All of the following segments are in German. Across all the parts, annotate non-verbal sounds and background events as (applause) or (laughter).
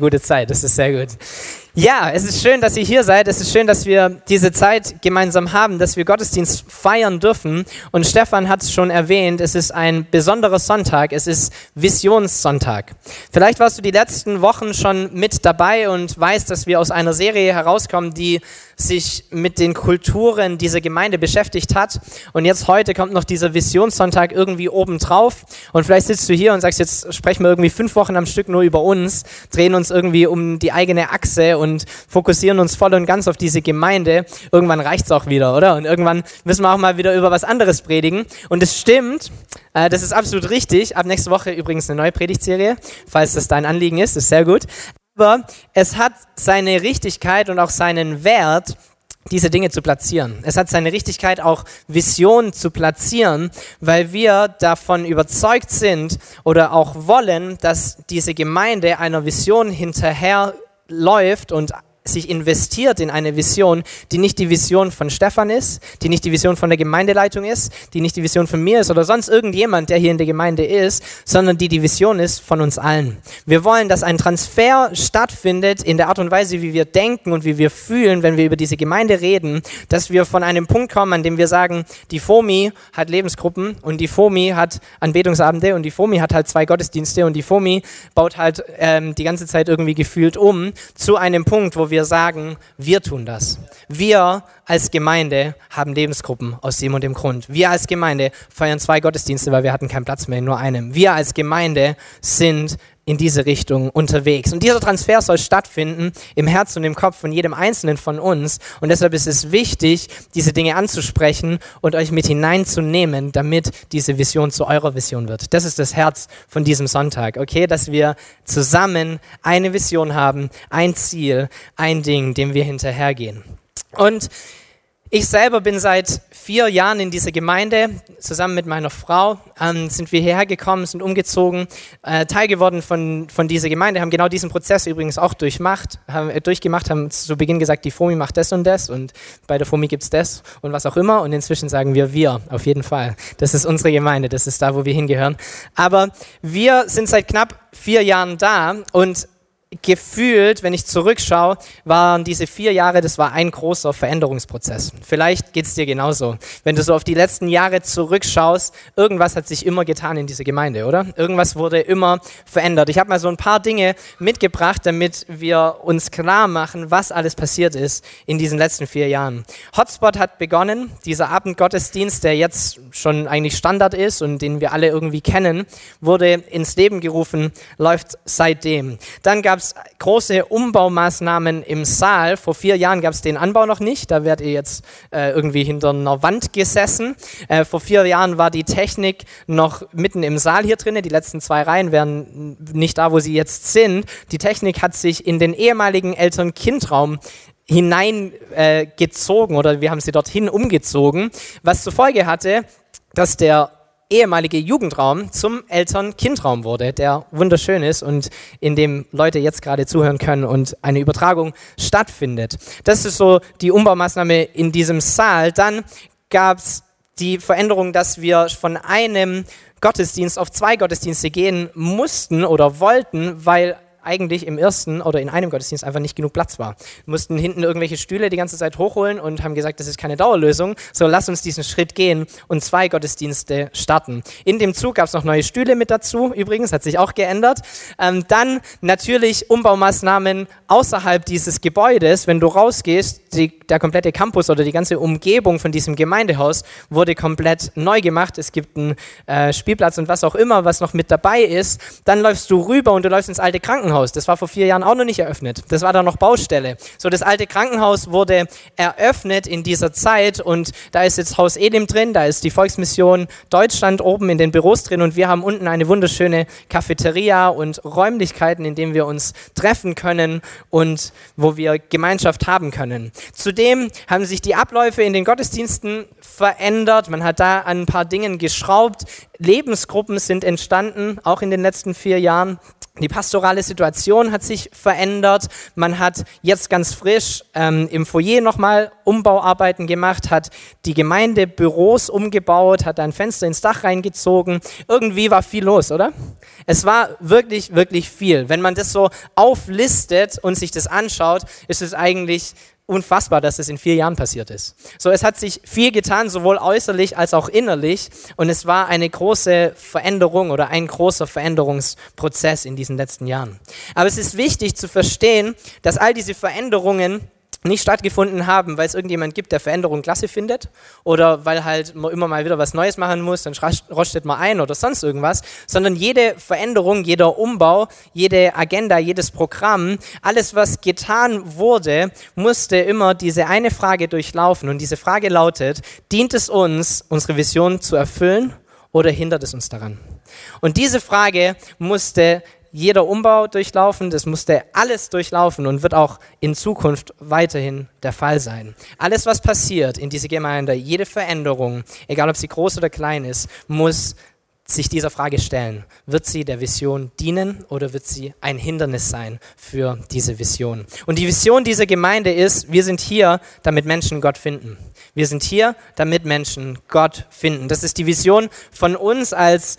Gute Zeit, das ist sehr gut. Ja, es ist schön, dass ihr hier seid. Es ist schön, dass wir diese Zeit gemeinsam haben, dass wir Gottesdienst feiern dürfen. Und Stefan hat es schon erwähnt, es ist ein besonderer Sonntag. Es ist Visionssonntag. Vielleicht warst du die letzten Wochen schon mit dabei und weißt, dass wir aus einer Serie herauskommen, die sich mit den Kulturen dieser Gemeinde beschäftigt hat. Und jetzt heute kommt noch dieser Visionssonntag irgendwie obendrauf. Und vielleicht sitzt du hier und sagst, jetzt sprechen wir irgendwie fünf Wochen am Stück nur über uns, drehen uns irgendwie um die eigene Achse und fokussieren uns voll und ganz auf diese Gemeinde. Irgendwann reicht es auch wieder, oder? Und irgendwann müssen wir auch mal wieder über was anderes predigen. Und es stimmt, äh, das ist absolut richtig. Ab nächste Woche übrigens eine neue Predigtserie, falls das dein Anliegen ist, ist sehr gut. Aber es hat seine Richtigkeit und auch seinen Wert, diese Dinge zu platzieren. Es hat seine Richtigkeit, auch Visionen zu platzieren, weil wir davon überzeugt sind oder auch wollen, dass diese Gemeinde einer Vision hinterher läuft und sich investiert in eine Vision, die nicht die Vision von Stefan ist, die nicht die Vision von der Gemeindeleitung ist, die nicht die Vision von mir ist oder sonst irgendjemand, der hier in der Gemeinde ist, sondern die die Vision ist von uns allen. Wir wollen, dass ein Transfer stattfindet in der Art und Weise, wie wir denken und wie wir fühlen, wenn wir über diese Gemeinde reden, dass wir von einem Punkt kommen, an dem wir sagen, die FOMI hat Lebensgruppen und die FOMI hat Anbetungsabende und die FOMI hat halt zwei Gottesdienste und die FOMI baut halt ähm, die ganze Zeit irgendwie gefühlt um zu einem Punkt, wo wir wir sagen, wir tun das. Wir als Gemeinde haben Lebensgruppen aus dem und dem Grund. Wir als Gemeinde feiern zwei Gottesdienste, weil wir hatten keinen Platz mehr in nur einem. Wir als Gemeinde sind in diese Richtung unterwegs. Und dieser Transfer soll stattfinden im Herz und im Kopf von jedem Einzelnen von uns. Und deshalb ist es wichtig, diese Dinge anzusprechen und euch mit hineinzunehmen, damit diese Vision zu eurer Vision wird. Das ist das Herz von diesem Sonntag, okay? Dass wir zusammen eine Vision haben, ein Ziel, ein Ding, dem wir hinterhergehen. Und ich selber bin seit vier Jahren in dieser Gemeinde. Zusammen mit meiner Frau ähm, sind wir hierher gekommen, sind umgezogen, äh, Teil geworden von, von dieser Gemeinde, haben genau diesen Prozess übrigens auch durchmacht, haben, äh, durchgemacht, haben zu Beginn gesagt, die FOMI macht das und das und bei der FOMI gibt es das und was auch immer. Und inzwischen sagen wir wir, auf jeden Fall. Das ist unsere Gemeinde, das ist da, wo wir hingehören. Aber wir sind seit knapp vier Jahren da und gefühlt, wenn ich zurückschaue, waren diese vier Jahre, das war ein großer Veränderungsprozess. Vielleicht geht es dir genauso. Wenn du so auf die letzten Jahre zurückschaust, irgendwas hat sich immer getan in dieser Gemeinde, oder? Irgendwas wurde immer verändert. Ich habe mal so ein paar Dinge mitgebracht, damit wir uns klar machen, was alles passiert ist in diesen letzten vier Jahren. Hotspot hat begonnen, dieser Abendgottesdienst, der jetzt schon eigentlich Standard ist und den wir alle irgendwie kennen, wurde ins Leben gerufen, läuft seitdem. Dann gab es große Umbaumaßnahmen im Saal. Vor vier Jahren gab es den Anbau noch nicht. Da werdet ihr jetzt äh, irgendwie hinter einer Wand gesessen. Äh, vor vier Jahren war die Technik noch mitten im Saal hier drin. Die letzten zwei Reihen wären nicht da, wo sie jetzt sind. Die Technik hat sich in den ehemaligen Eltern-Kind-Raum hineingezogen äh, oder wir haben sie dorthin umgezogen, was zur Folge hatte, dass der ehemalige Jugendraum zum Eltern-Kind-Raum wurde, der wunderschön ist und in dem Leute jetzt gerade zuhören können und eine Übertragung stattfindet. Das ist so die Umbaumaßnahme in diesem Saal. Dann gab es die Veränderung, dass wir von einem Gottesdienst auf zwei Gottesdienste gehen mussten oder wollten, weil eigentlich im ersten oder in einem Gottesdienst einfach nicht genug Platz war. Wir mussten hinten irgendwelche Stühle die ganze Zeit hochholen und haben gesagt, das ist keine Dauerlösung, so lass uns diesen Schritt gehen und zwei Gottesdienste starten. In dem Zug gab es noch neue Stühle mit dazu, übrigens, hat sich auch geändert. Ähm, dann natürlich Umbaumaßnahmen außerhalb dieses Gebäudes. Wenn du rausgehst, die, der komplette Campus oder die ganze Umgebung von diesem Gemeindehaus wurde komplett neu gemacht. Es gibt einen äh, Spielplatz und was auch immer, was noch mit dabei ist. Dann läufst du rüber und du läufst ins alte Krankenhaus Krankenhaus. Das war vor vier Jahren auch noch nicht eröffnet. Das war da noch Baustelle. So, das alte Krankenhaus wurde eröffnet in dieser Zeit und da ist jetzt Haus Elim drin, da ist die Volksmission Deutschland oben in den Büros drin und wir haben unten eine wunderschöne Cafeteria und Räumlichkeiten, in denen wir uns treffen können und wo wir Gemeinschaft haben können. Zudem haben sich die Abläufe in den Gottesdiensten verändert. Man hat da an ein paar Dingen geschraubt. Lebensgruppen sind entstanden, auch in den letzten vier Jahren. Die pastorale Situation hat sich verändert. Man hat jetzt ganz frisch ähm, im Foyer nochmal Umbauarbeiten gemacht, hat die Gemeindebüros umgebaut, hat ein Fenster ins Dach reingezogen. Irgendwie war viel los, oder? Es war wirklich, wirklich viel. Wenn man das so auflistet und sich das anschaut, ist es eigentlich unfassbar, dass es in vier Jahren passiert ist. So, es hat sich viel getan, sowohl äußerlich als auch innerlich. Und es war eine große Veränderung oder ein großer Veränderungsprozess in diesen letzten Jahren. Aber es ist wichtig zu verstehen, dass all diese Veränderungen nicht stattgefunden haben, weil es irgendjemand gibt, der Veränderung klasse findet oder weil halt man immer mal wieder was Neues machen muss, dann rostet man ein oder sonst irgendwas, sondern jede Veränderung, jeder Umbau, jede Agenda, jedes Programm, alles, was getan wurde, musste immer diese eine Frage durchlaufen und diese Frage lautet, dient es uns, unsere Vision zu erfüllen oder hindert es uns daran? Und diese Frage musste jeder Umbau durchlaufen, das musste alles durchlaufen und wird auch in Zukunft weiterhin der Fall sein. Alles, was passiert in dieser Gemeinde, jede Veränderung, egal ob sie groß oder klein ist, muss sich dieser Frage stellen. Wird sie der Vision dienen oder wird sie ein Hindernis sein für diese Vision? Und die Vision dieser Gemeinde ist, wir sind hier, damit Menschen Gott finden. Wir sind hier, damit Menschen Gott finden. Das ist die Vision von uns als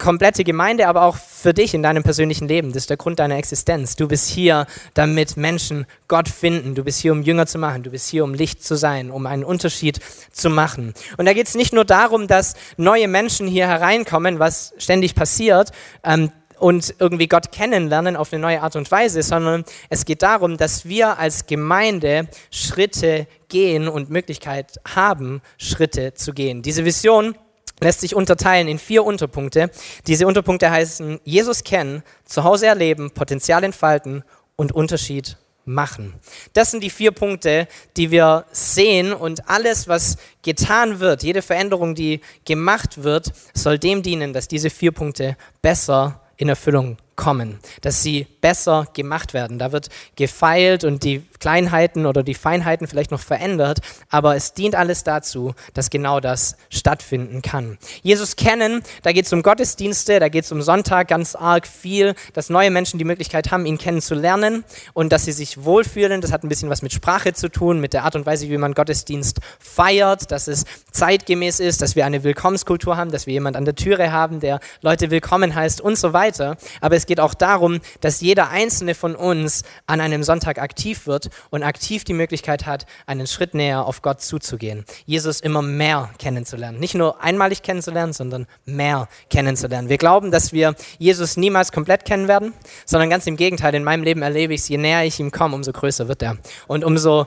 komplette Gemeinde, aber auch für dich in deinem persönlichen Leben. Das ist der Grund deiner Existenz. Du bist hier, damit Menschen Gott finden. Du bist hier, um Jünger zu machen. Du bist hier, um Licht zu sein, um einen Unterschied zu machen. Und da geht es nicht nur darum, dass neue Menschen hier hereinkommen, was ständig passiert, ähm, und irgendwie Gott kennenlernen auf eine neue Art und Weise, sondern es geht darum, dass wir als Gemeinde Schritte gehen und Möglichkeit haben, Schritte zu gehen. Diese Vision lässt sich unterteilen in vier Unterpunkte. Diese Unterpunkte heißen Jesus kennen, zu Hause erleben, Potenzial entfalten und Unterschied machen. Das sind die vier Punkte, die wir sehen und alles, was getan wird, jede Veränderung, die gemacht wird, soll dem dienen, dass diese vier Punkte besser in Erfüllung kommen, dass sie besser gemacht werden. Da wird gefeilt und die Kleinheiten oder die Feinheiten vielleicht noch verändert, aber es dient alles dazu, dass genau das stattfinden kann. Jesus kennen, da geht es um Gottesdienste, da geht es um Sonntag ganz arg viel, dass neue Menschen die Möglichkeit haben, ihn kennenzulernen und dass sie sich wohlfühlen. Das hat ein bisschen was mit Sprache zu tun, mit der Art und Weise, wie man Gottesdienst feiert, dass es zeitgemäß ist, dass wir eine Willkommenskultur haben, dass wir jemand an der Türe haben, der Leute willkommen heißt und so weiter. Aber es geht auch darum, dass jeder einzelne von uns an einem Sonntag aktiv wird und aktiv die Möglichkeit hat, einen Schritt näher auf Gott zuzugehen. Jesus immer mehr kennenzulernen. Nicht nur einmalig kennenzulernen, sondern mehr kennenzulernen. Wir glauben, dass wir Jesus niemals komplett kennen werden, sondern ganz im Gegenteil. In meinem Leben erlebe ich es, je näher ich ihm komme, umso größer wird er. Und umso,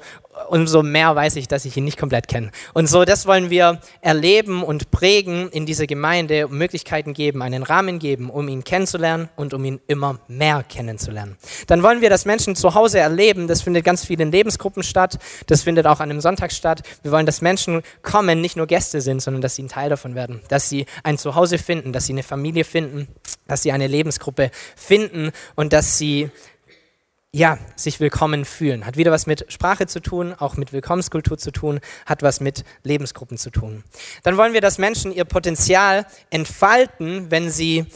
umso mehr weiß ich, dass ich ihn nicht komplett kenne. Und so, das wollen wir erleben und prägen in dieser Gemeinde, Möglichkeiten geben, einen Rahmen geben, um ihn kennenzulernen und um ihn immer mehr kennenzulernen. Dann wollen wir, dass Menschen zu Hause erleben, das findet ganz viel in Lebensgruppen statt, das findet auch an einem Sonntag statt. Wir wollen, dass Menschen kommen, nicht nur Gäste sind, sondern dass sie ein Teil davon werden, dass sie ein Zuhause finden, dass sie eine Familie finden, dass sie eine Lebensgruppe finden und dass sie ja, sich willkommen fühlen. Hat wieder was mit Sprache zu tun, auch mit Willkommenskultur zu tun, hat was mit Lebensgruppen zu tun. Dann wollen wir, dass Menschen ihr Potenzial entfalten, wenn sie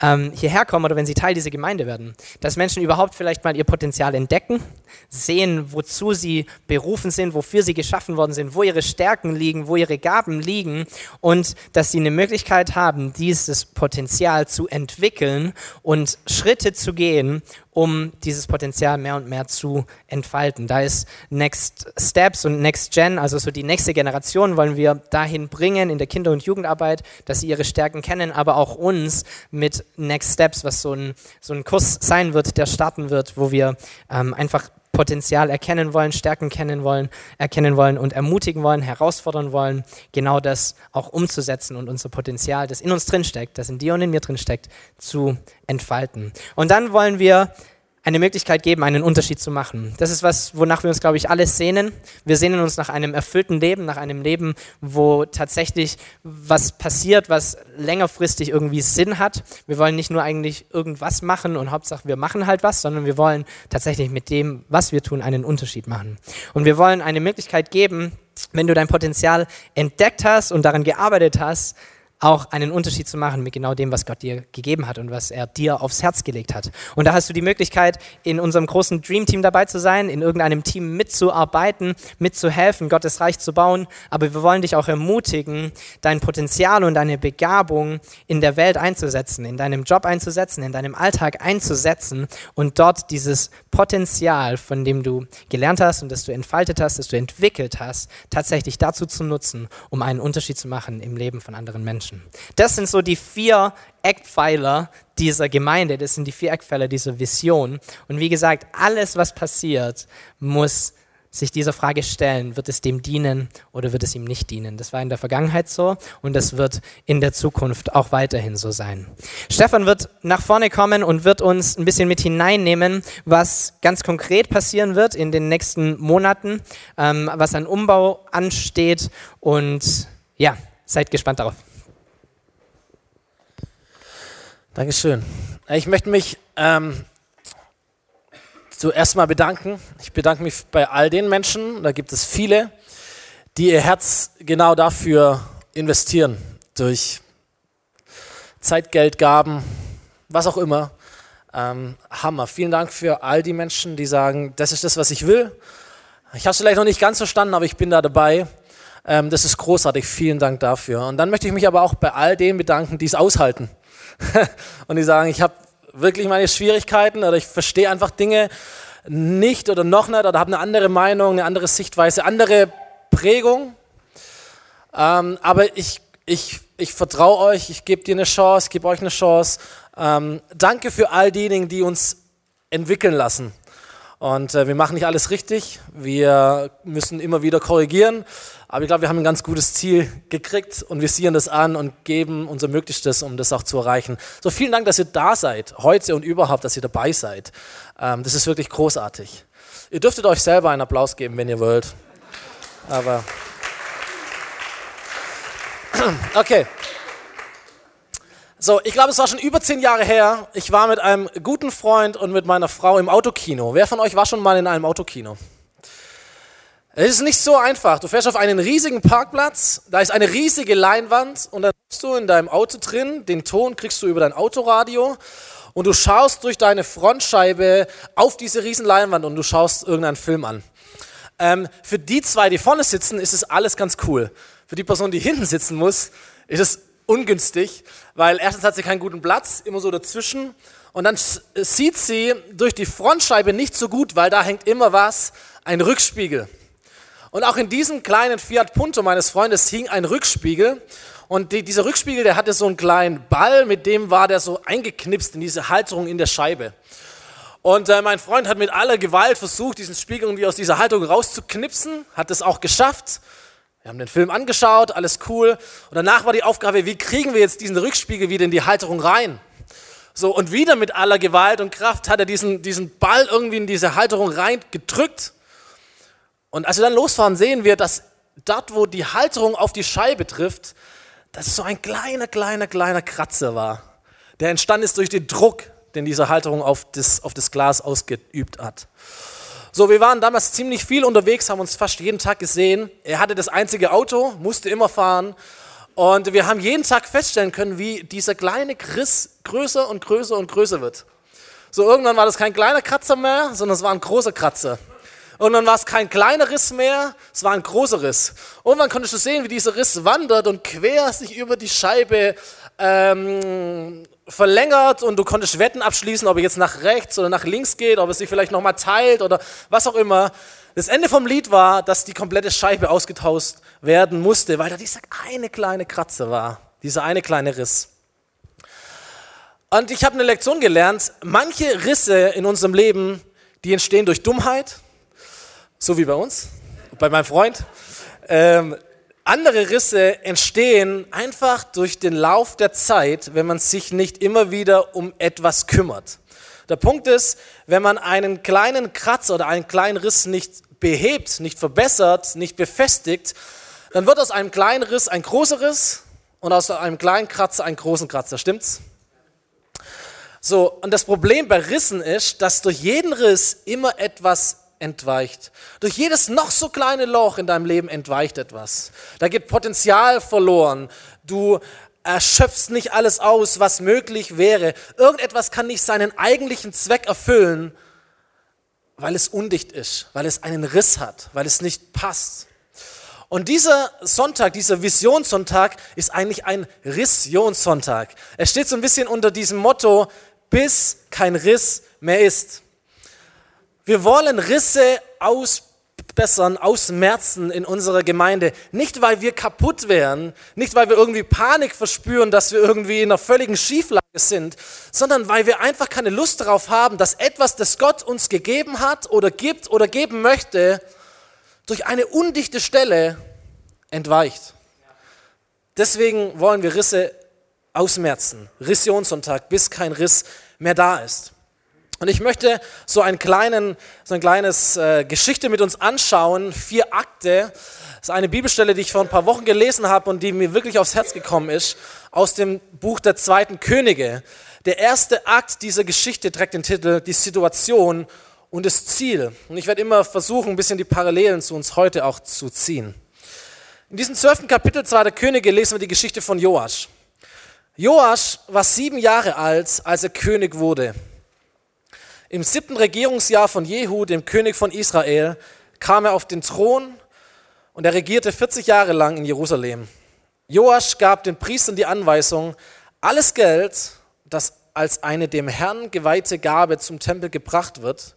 ähm, hierher kommen oder wenn sie Teil dieser Gemeinde werden. Dass Menschen überhaupt vielleicht mal ihr Potenzial entdecken, sehen, wozu sie berufen sind, wofür sie geschaffen worden sind, wo ihre Stärken liegen, wo ihre Gaben liegen und dass sie eine Möglichkeit haben, dieses Potenzial zu entwickeln und Schritte zu gehen, um dieses Potenzial mehr und mehr zu entfalten. Da ist Next Steps und Next Gen, also so die nächste Generation wollen wir dahin bringen in der Kinder- und Jugendarbeit, dass sie ihre Stärken kennen, aber auch uns mit Next Steps, was so ein, so ein Kurs sein wird, der starten wird, wo wir ähm, einfach Potenzial erkennen wollen, Stärken kennen wollen, erkennen wollen und ermutigen wollen, herausfordern wollen, genau das auch umzusetzen und unser Potenzial, das in uns drinsteckt, das in dir und in mir drinsteckt, zu entfalten. Und dann wollen wir eine Möglichkeit geben, einen Unterschied zu machen. Das ist was, wonach wir uns, glaube ich, alle sehnen. Wir sehnen uns nach einem erfüllten Leben, nach einem Leben, wo tatsächlich was passiert, was längerfristig irgendwie Sinn hat. Wir wollen nicht nur eigentlich irgendwas machen und Hauptsache wir machen halt was, sondern wir wollen tatsächlich mit dem, was wir tun, einen Unterschied machen. Und wir wollen eine Möglichkeit geben, wenn du dein Potenzial entdeckt hast und daran gearbeitet hast, auch einen Unterschied zu machen mit genau dem, was Gott dir gegeben hat und was er dir aufs Herz gelegt hat. Und da hast du die Möglichkeit, in unserem großen Dream Team dabei zu sein, in irgendeinem Team mitzuarbeiten, mitzuhelfen, Gottes Reich zu bauen. Aber wir wollen dich auch ermutigen, dein Potenzial und deine Begabung in der Welt einzusetzen, in deinem Job einzusetzen, in deinem Alltag einzusetzen und dort dieses Potenzial, von dem du gelernt hast und das du entfaltet hast, das du entwickelt hast, tatsächlich dazu zu nutzen, um einen Unterschied zu machen im Leben von anderen Menschen. Menschen. Das sind so die vier Eckpfeiler dieser Gemeinde, das sind die vier Eckpfeiler dieser Vision. Und wie gesagt, alles, was passiert, muss sich dieser Frage stellen, wird es dem dienen oder wird es ihm nicht dienen? Das war in der Vergangenheit so und das wird in der Zukunft auch weiterhin so sein. Stefan wird nach vorne kommen und wird uns ein bisschen mit hineinnehmen, was ganz konkret passieren wird in den nächsten Monaten, ähm, was an Umbau ansteht und ja, seid gespannt darauf. Dankeschön. Ich möchte mich ähm, zuerst mal bedanken. Ich bedanke mich bei all den Menschen, da gibt es viele, die ihr Herz genau dafür investieren, durch Zeitgeldgaben, was auch immer. Ähm, Hammer. Vielen Dank für all die Menschen, die sagen, das ist das, was ich will. Ich habe es vielleicht noch nicht ganz verstanden, aber ich bin da dabei. Ähm, das ist großartig. Vielen Dank dafür. Und dann möchte ich mich aber auch bei all denen bedanken, die es aushalten (laughs) und die sagen, ich habe wirklich meine Schwierigkeiten oder ich verstehe einfach Dinge nicht oder noch nicht oder habe eine andere Meinung, eine andere Sichtweise, andere Prägung. Ähm, aber ich, ich, ich vertraue euch, ich gebe dir eine Chance, gebe euch eine Chance. Ähm, danke für all diejenigen, die uns entwickeln lassen. Und äh, wir machen nicht alles richtig, wir müssen immer wieder korrigieren, aber ich glaube, wir haben ein ganz gutes Ziel gekriegt und wir sehen das an und geben unser Möglichstes, um das auch zu erreichen. So vielen Dank, dass ihr da seid, heute und überhaupt, dass ihr dabei seid. Ähm, das ist wirklich großartig. Ihr dürftet euch selber einen Applaus geben, wenn ihr wollt. Aber (clears throat) okay. So, ich glaube, es war schon über zehn Jahre her. Ich war mit einem guten Freund und mit meiner Frau im Autokino. Wer von euch war schon mal in einem Autokino? Es ist nicht so einfach. Du fährst auf einen riesigen Parkplatz, da ist eine riesige Leinwand und dann bist du in deinem Auto drin, den Ton kriegst du über dein Autoradio und du schaust durch deine Frontscheibe auf diese riesen Leinwand und du schaust irgendeinen Film an. Ähm, für die zwei, die vorne sitzen, ist es alles ganz cool. Für die Person, die hinten sitzen muss, ist es ungünstig, weil erstens hat sie keinen guten Platz, immer so dazwischen. Und dann sieht sie durch die Frontscheibe nicht so gut, weil da hängt immer was, ein Rückspiegel. Und auch in diesem kleinen Fiat Punto meines Freundes hing ein Rückspiegel. Und die, dieser Rückspiegel, der hatte so einen kleinen Ball, mit dem war der so eingeknipst in diese Halterung in der Scheibe. Und äh, mein Freund hat mit aller Gewalt versucht, diesen Spiegel irgendwie aus dieser Halterung rauszuknipsen, hat es auch geschafft. Wir haben den Film angeschaut, alles cool. Und danach war die Aufgabe, wie kriegen wir jetzt diesen Rückspiegel wieder in die Halterung rein? So, und wieder mit aller Gewalt und Kraft hat er diesen, diesen Ball irgendwie in diese Halterung rein gedrückt. Und als wir dann losfahren, sehen wir, dass dort, wo die Halterung auf die Scheibe trifft, dass es so ein kleiner, kleiner, kleiner Kratzer war, der entstanden ist durch den Druck, den diese Halterung auf das, auf das Glas ausgeübt hat. So, wir waren damals ziemlich viel unterwegs, haben uns fast jeden Tag gesehen. Er hatte das einzige Auto, musste immer fahren. Und wir haben jeden Tag feststellen können, wie dieser kleine Riss größer und größer und größer wird. So, irgendwann war das kein kleiner Kratzer mehr, sondern es war ein großer Kratzer. Und dann war es kein kleiner Riss mehr, es war ein großer Riss. Irgendwann konntest du sehen, wie dieser Riss wandert und quer sich über die Scheibe ähm, verlängert und du konntest Wetten abschließen, ob er jetzt nach rechts oder nach links geht, ob er sich vielleicht nochmal teilt oder was auch immer. Das Ende vom Lied war, dass die komplette Scheibe ausgetauscht werden musste, weil da dieser eine kleine Kratzer war, dieser eine kleine Riss. Und ich habe eine Lektion gelernt, manche Risse in unserem Leben, die entstehen durch Dummheit, so wie bei uns, bei meinem Freund. Ähm, andere Risse entstehen einfach durch den Lauf der Zeit, wenn man sich nicht immer wieder um etwas kümmert. Der Punkt ist, wenn man einen kleinen Kratzer oder einen kleinen Riss nicht behebt, nicht verbessert, nicht befestigt, dann wird aus einem kleinen Riss ein großer Riss und aus einem kleinen Kratzer ein großen Kratzer. Stimmt's? So, und das Problem bei Rissen ist, dass durch jeden Riss immer etwas entweicht. Durch jedes noch so kleine Loch in deinem Leben entweicht etwas. Da geht Potenzial verloren. Du erschöpfst nicht alles aus, was möglich wäre. Irgendetwas kann nicht seinen eigentlichen Zweck erfüllen, weil es undicht ist, weil es einen Riss hat, weil es nicht passt. Und dieser Sonntag, dieser Visionssonntag ist eigentlich ein Rissionssonntag. Er steht so ein bisschen unter diesem Motto, bis kein Riss mehr ist. Wir wollen Risse ausbessern, ausmerzen in unserer Gemeinde. Nicht, weil wir kaputt wären, nicht, weil wir irgendwie Panik verspüren, dass wir irgendwie in einer völligen Schieflage sind, sondern weil wir einfach keine Lust darauf haben, dass etwas, das Gott uns gegeben hat oder gibt oder geben möchte, durch eine undichte Stelle entweicht. Deswegen wollen wir Risse ausmerzen, Rissionssonntag, bis kein Riss mehr da ist. Und ich möchte so, einen kleinen, so ein kleines äh, Geschichte mit uns anschauen, vier Akte. Das ist eine Bibelstelle, die ich vor ein paar Wochen gelesen habe und die mir wirklich aufs Herz gekommen ist, aus dem Buch der zweiten Könige. Der erste Akt dieser Geschichte trägt den Titel Die Situation und das Ziel. Und ich werde immer versuchen, ein bisschen die Parallelen zu uns heute auch zu ziehen. In diesem zwölften Kapitel 2. Könige lesen wir die Geschichte von Joasch. Joasch war sieben Jahre alt, als er König wurde. Im siebten Regierungsjahr von Jehu, dem König von Israel, kam er auf den Thron und er regierte 40 Jahre lang in Jerusalem. Joasch gab den Priestern die Anweisung, alles Geld, das als eine dem Herrn geweihte Gabe zum Tempel gebracht wird,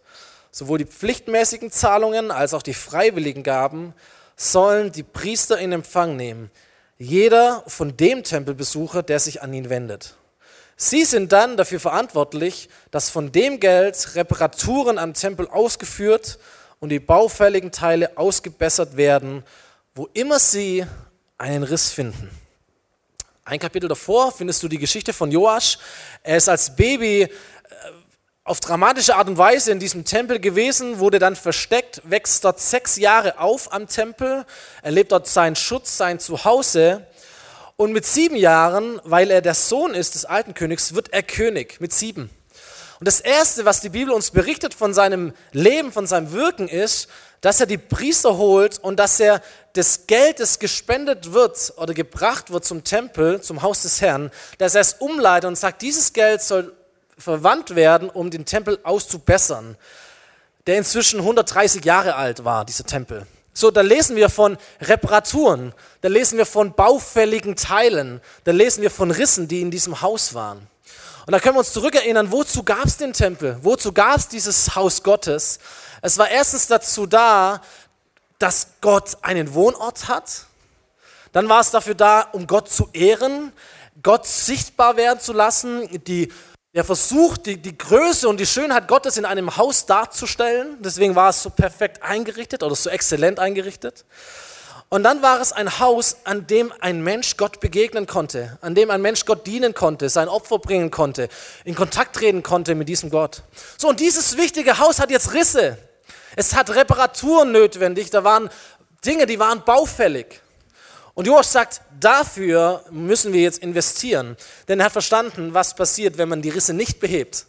sowohl die pflichtmäßigen Zahlungen als auch die freiwilligen Gaben, sollen die Priester in Empfang nehmen, jeder von dem Tempelbesucher, der sich an ihn wendet. Sie sind dann dafür verantwortlich, dass von dem Geld Reparaturen am Tempel ausgeführt und die baufälligen Teile ausgebessert werden, wo immer sie einen Riss finden. Ein Kapitel davor findest du die Geschichte von Joasch. Er ist als Baby äh, auf dramatische Art und Weise in diesem Tempel gewesen, wurde dann versteckt, wächst dort sechs Jahre auf am Tempel, erlebt dort seinen Schutz, sein Zuhause und mit sieben Jahren, weil er der Sohn ist des alten Königs, wird er König mit sieben. Und das Erste, was die Bibel uns berichtet von seinem Leben, von seinem Wirken, ist, dass er die Priester holt und dass er das Geld, das gespendet wird oder gebracht wird zum Tempel, zum Haus des Herrn, dass er es umleitet und sagt, dieses Geld soll verwandt werden, um den Tempel auszubessern, der inzwischen 130 Jahre alt war, dieser Tempel. So, da lesen wir von Reparaturen, da lesen wir von baufälligen Teilen, da lesen wir von Rissen, die in diesem Haus waren. Und da können wir uns zurückerinnern, wozu gab es den Tempel? Wozu gab es dieses Haus Gottes? Es war erstens dazu da, dass Gott einen Wohnort hat. Dann war es dafür da, um Gott zu ehren, Gott sichtbar werden zu lassen, die der versucht, die, die Größe und die Schönheit Gottes in einem Haus darzustellen. Deswegen war es so perfekt eingerichtet oder so exzellent eingerichtet. Und dann war es ein Haus, an dem ein Mensch Gott begegnen konnte, an dem ein Mensch Gott dienen konnte, sein Opfer bringen konnte, in Kontakt treten konnte mit diesem Gott. So, und dieses wichtige Haus hat jetzt Risse. Es hat Reparaturen notwendig. Da waren Dinge, die waren baufällig. Und Joas sagt, dafür müssen wir jetzt investieren. Denn er hat verstanden, was passiert, wenn man die Risse nicht behebt.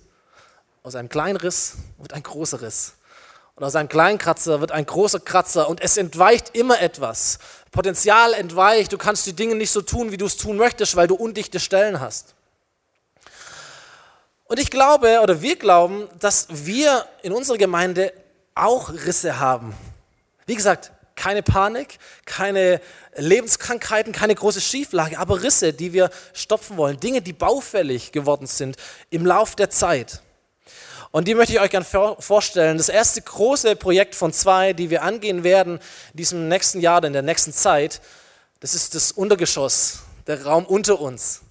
Aus einem kleinen Riss wird ein großer Riss. Und aus einem kleinen Kratzer wird ein großer Kratzer. Und es entweicht immer etwas. Potenzial entweicht. Du kannst die Dinge nicht so tun, wie du es tun möchtest, weil du undichte Stellen hast. Und ich glaube, oder wir glauben, dass wir in unserer Gemeinde auch Risse haben. Wie gesagt, keine Panik, keine Lebenskrankheiten, keine große Schieflage, aber Risse, die wir stopfen wollen. Dinge, die baufällig geworden sind im Lauf der Zeit. Und die möchte ich euch gerne vorstellen. Das erste große Projekt von zwei, die wir angehen werden in diesem nächsten Jahr in der nächsten Zeit, das ist das Untergeschoss, der Raum unter uns,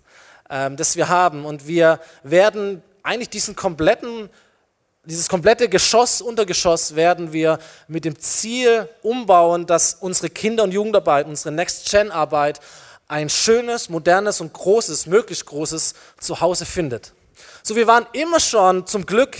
ähm, das wir haben. Und wir werden eigentlich diesen kompletten dieses komplette Geschoss, Untergeschoss werden wir mit dem Ziel umbauen, dass unsere Kinder- und Jugendarbeit, unsere Next-Gen-Arbeit ein schönes, modernes und großes, möglichst großes Zuhause findet. So, wir waren immer schon zum Glück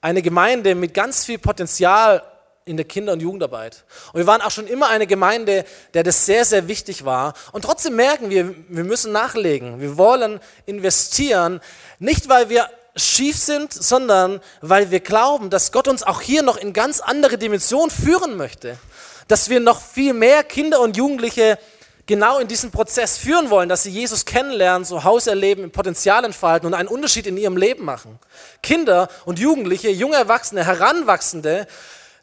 eine Gemeinde mit ganz viel Potenzial in der Kinder- und Jugendarbeit. Und wir waren auch schon immer eine Gemeinde, der das sehr, sehr wichtig war. Und trotzdem merken wir, wir müssen nachlegen. Wir wollen investieren, nicht weil wir schief sind, sondern weil wir glauben, dass Gott uns auch hier noch in ganz andere Dimensionen führen möchte. Dass wir noch viel mehr Kinder und Jugendliche genau in diesen Prozess führen wollen, dass sie Jesus kennenlernen, so Haus erleben, Potenzial entfalten und einen Unterschied in ihrem Leben machen. Kinder und Jugendliche, junge Erwachsene, Heranwachsende,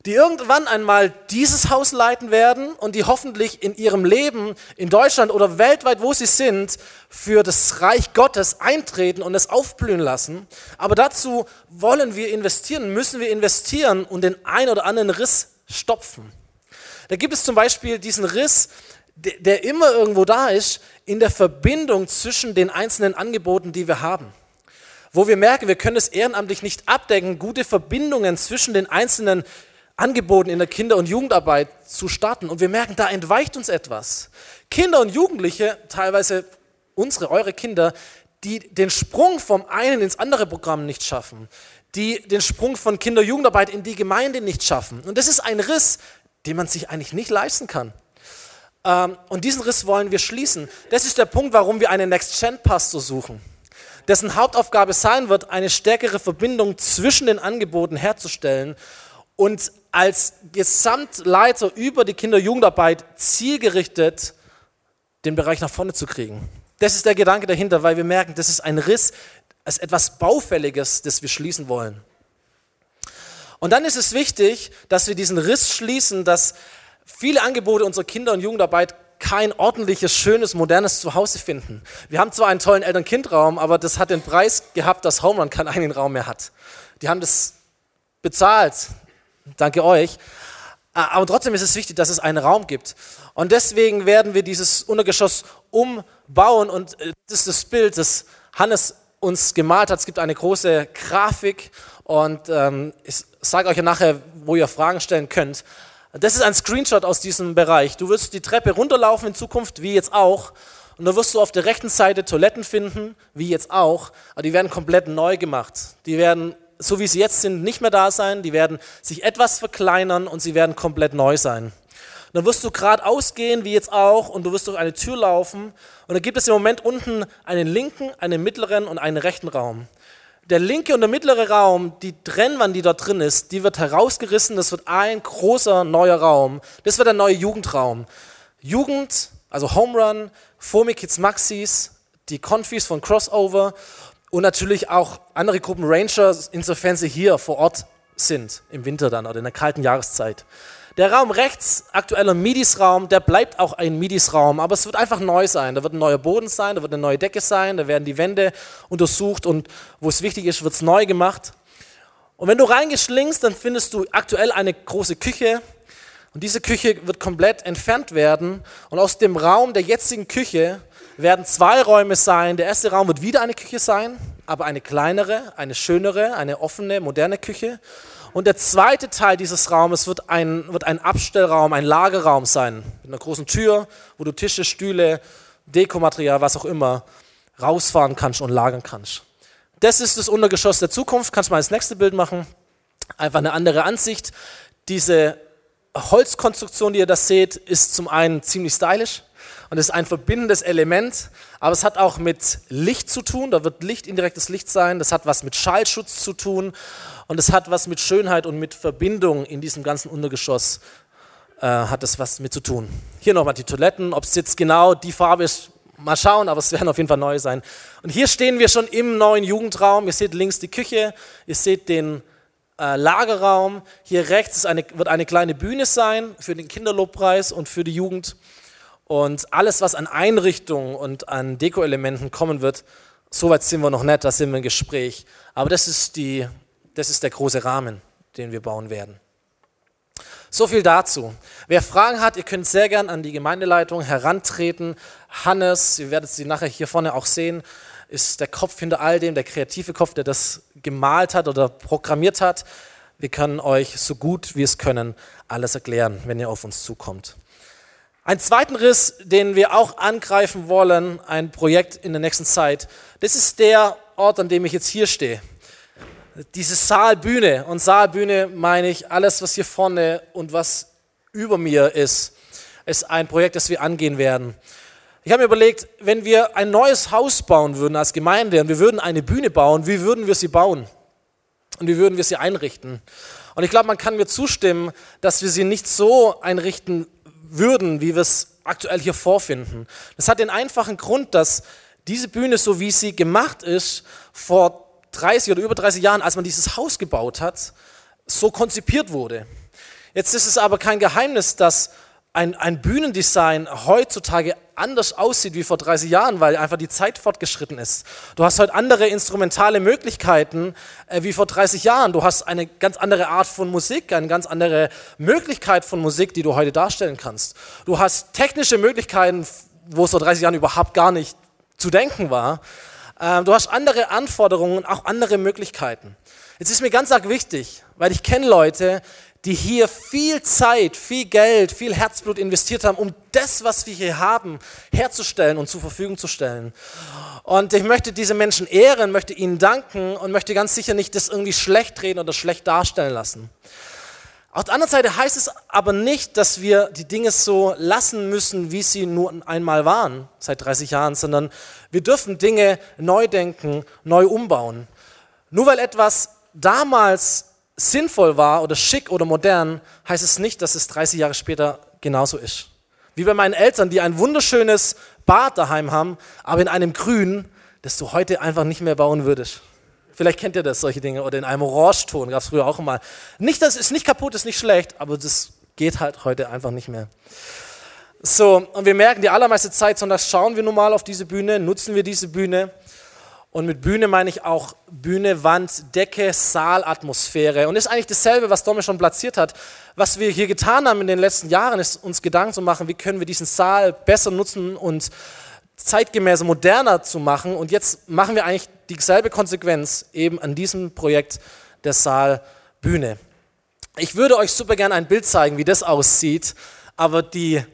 die irgendwann einmal dieses Haus leiten werden und die hoffentlich in ihrem Leben in Deutschland oder weltweit, wo sie sind, für das Reich Gottes eintreten und es aufblühen lassen. Aber dazu wollen wir investieren, müssen wir investieren und den ein oder anderen Riss stopfen. Da gibt es zum Beispiel diesen Riss, der immer irgendwo da ist, in der Verbindung zwischen den einzelnen Angeboten, die wir haben. Wo wir merken, wir können es ehrenamtlich nicht abdecken, gute Verbindungen zwischen den einzelnen Angeboten in der Kinder- und Jugendarbeit zu starten. Und wir merken, da entweicht uns etwas. Kinder und Jugendliche, teilweise unsere, eure Kinder, die den Sprung vom einen ins andere Programm nicht schaffen, die den Sprung von Kinder-Jugendarbeit in die Gemeinde nicht schaffen. Und das ist ein Riss, den man sich eigentlich nicht leisten kann. Ähm, und diesen Riss wollen wir schließen. Das ist der Punkt, warum wir einen Next-Gen-Pastor suchen, dessen Hauptaufgabe sein wird, eine stärkere Verbindung zwischen den Angeboten herzustellen und als Gesamtleiter über die Kinder-Jugendarbeit zielgerichtet den Bereich nach vorne zu kriegen. Das ist der Gedanke dahinter, weil wir merken, das ist ein Riss, das ist etwas Baufälliges, das wir schließen wollen. Und dann ist es wichtig, dass wir diesen Riss schließen, dass viele Angebote unserer Kinder- und Jugendarbeit kein ordentliches, schönes, modernes Zuhause finden. Wir haben zwar einen tollen Eltern-Kind-Raum, aber das hat den Preis gehabt, dass Homerun keinen eigenen Raum mehr hat. Die haben das bezahlt. Danke euch. Aber trotzdem ist es wichtig, dass es einen Raum gibt. Und deswegen werden wir dieses Untergeschoss umbauen. Und äh, das ist das Bild, das Hannes uns gemalt hat. Es gibt eine große Grafik. Und ähm, ich sage euch nachher, wo ihr Fragen stellen könnt. Das ist ein Screenshot aus diesem Bereich. Du wirst die Treppe runterlaufen in Zukunft, wie jetzt auch. Und da wirst du auf der rechten Seite Toiletten finden, wie jetzt auch. Aber die werden komplett neu gemacht. Die werden, so wie sie jetzt sind, nicht mehr da sein. Die werden sich etwas verkleinern und sie werden komplett neu sein. Und dann wirst du geradeaus gehen, wie jetzt auch, und du wirst durch eine Tür laufen. Und da gibt es im Moment unten einen linken, einen mittleren und einen rechten Raum der linke und der mittlere Raum, die Trennwand, die dort drin ist, die wird herausgerissen. Das wird ein großer neuer Raum. Das wird ein neuer Jugendraum. Jugend, also Home Run, Fomi Kids Maxis, die Confis von Crossover und natürlich auch andere Gruppen Rangers, insofern sie hier vor Ort sind, im Winter dann oder in der kalten Jahreszeit. Der Raum rechts, aktueller Midis-Raum, der bleibt auch ein Midis-Raum, aber es wird einfach neu sein. Da wird ein neuer Boden sein, da wird eine neue Decke sein, da werden die Wände untersucht und wo es wichtig ist, wird es neu gemacht. Und wenn du reingeschlingst, dann findest du aktuell eine große Küche und diese Küche wird komplett entfernt werden und aus dem Raum der jetzigen Küche werden zwei Räume sein. Der erste Raum wird wieder eine Küche sein, aber eine kleinere, eine schönere, eine offene, moderne Küche. Und der zweite Teil dieses Raumes wird ein, wird ein Abstellraum, ein Lagerraum sein, mit einer großen Tür, wo du Tische, Stühle, Dekomaterial, was auch immer, rausfahren kannst und lagern kannst. Das ist das Untergeschoss der Zukunft. Kannst du mal das nächste Bild machen. Einfach eine andere Ansicht. Diese Holzkonstruktion, die ihr da seht, ist zum einen ziemlich stylisch und ist ein verbindendes Element, aber es hat auch mit Licht zu tun, da wird Licht, indirektes Licht sein, das hat was mit Schallschutz zu tun. Und es hat was mit Schönheit und mit Verbindung in diesem ganzen Untergeschoss äh, hat es was mit zu tun. Hier nochmal die Toiletten, ob es jetzt genau die Farbe ist, mal schauen, aber es werden auf jeden Fall neu sein. Und hier stehen wir schon im neuen Jugendraum, ihr seht links die Küche, ihr seht den äh, Lagerraum, hier rechts eine, wird eine kleine Bühne sein für den Kinderlobpreis und für die Jugend. Und alles, was an Einrichtungen und an Deko-Elementen kommen wird, soweit sind wir noch nicht, da sind wir im Gespräch. Aber das ist, die, das ist der große Rahmen, den wir bauen werden. So viel dazu. Wer Fragen hat, ihr könnt sehr gern an die Gemeindeleitung herantreten. Hannes, ihr werdet sie nachher hier vorne auch sehen, ist der Kopf hinter all dem, der kreative Kopf, der das gemalt hat oder programmiert hat. Wir können euch so gut wie es können alles erklären, wenn ihr auf uns zukommt. Ein zweiten Riss, den wir auch angreifen wollen, ein Projekt in der nächsten Zeit, das ist der Ort, an dem ich jetzt hier stehe. Diese Saalbühne. Und Saalbühne meine ich alles, was hier vorne und was über mir ist, ist ein Projekt, das wir angehen werden. Ich habe mir überlegt, wenn wir ein neues Haus bauen würden als Gemeinde und wir würden eine Bühne bauen, wie würden wir sie bauen? Und wie würden wir sie einrichten? Und ich glaube, man kann mir zustimmen, dass wir sie nicht so einrichten würden, wie wir es aktuell hier vorfinden. Das hat den einfachen Grund, dass diese Bühne, so wie sie gemacht ist, vor 30 oder über 30 Jahren, als man dieses Haus gebaut hat, so konzipiert wurde. Jetzt ist es aber kein Geheimnis, dass ein, ein Bühnendesign heutzutage anders aussieht wie vor 30 Jahren, weil einfach die Zeit fortgeschritten ist. Du hast heute andere instrumentale Möglichkeiten äh, wie vor 30 Jahren. Du hast eine ganz andere Art von Musik, eine ganz andere Möglichkeit von Musik, die du heute darstellen kannst. Du hast technische Möglichkeiten, wo es vor 30 Jahren überhaupt gar nicht zu denken war. Ähm, du hast andere Anforderungen, auch andere Möglichkeiten. Jetzt ist mir ganz arg wichtig, weil ich kenne Leute, die hier viel Zeit, viel Geld, viel Herzblut investiert haben, um das, was wir hier haben, herzustellen und zur Verfügung zu stellen. Und ich möchte diese Menschen ehren, möchte ihnen danken und möchte ganz sicher nicht das irgendwie schlecht reden oder schlecht darstellen lassen. Auf der anderen Seite heißt es aber nicht, dass wir die Dinge so lassen müssen, wie sie nur einmal waren, seit 30 Jahren, sondern wir dürfen Dinge neu denken, neu umbauen. Nur weil etwas damals sinnvoll war oder schick oder modern, heißt es nicht, dass es 30 Jahre später genauso ist. Wie bei meinen Eltern, die ein wunderschönes Bad daheim haben, aber in einem Grün, das du heute einfach nicht mehr bauen würdest. Vielleicht kennt ihr das, solche Dinge. Oder in einem Orangeton, gab es früher auch mal. Nicht, das ist nicht kaputt, ist nicht schlecht, aber das geht halt heute einfach nicht mehr. So, und wir merken, die allermeiste Zeit, sondern schauen wir nun mal auf diese Bühne, nutzen wir diese Bühne und mit Bühne meine ich auch Bühne, Wand, Decke, Saal, Atmosphäre. Und ist eigentlich dasselbe, was Domme schon platziert hat. Was wir hier getan haben in den letzten Jahren, ist uns Gedanken zu machen, wie können wir diesen Saal besser nutzen und zeitgemäßer, moderner zu machen. Und jetzt machen wir eigentlich dieselbe Konsequenz eben an diesem Projekt der Saal Bühne. Ich würde euch super gerne ein Bild zeigen, wie das aussieht, aber die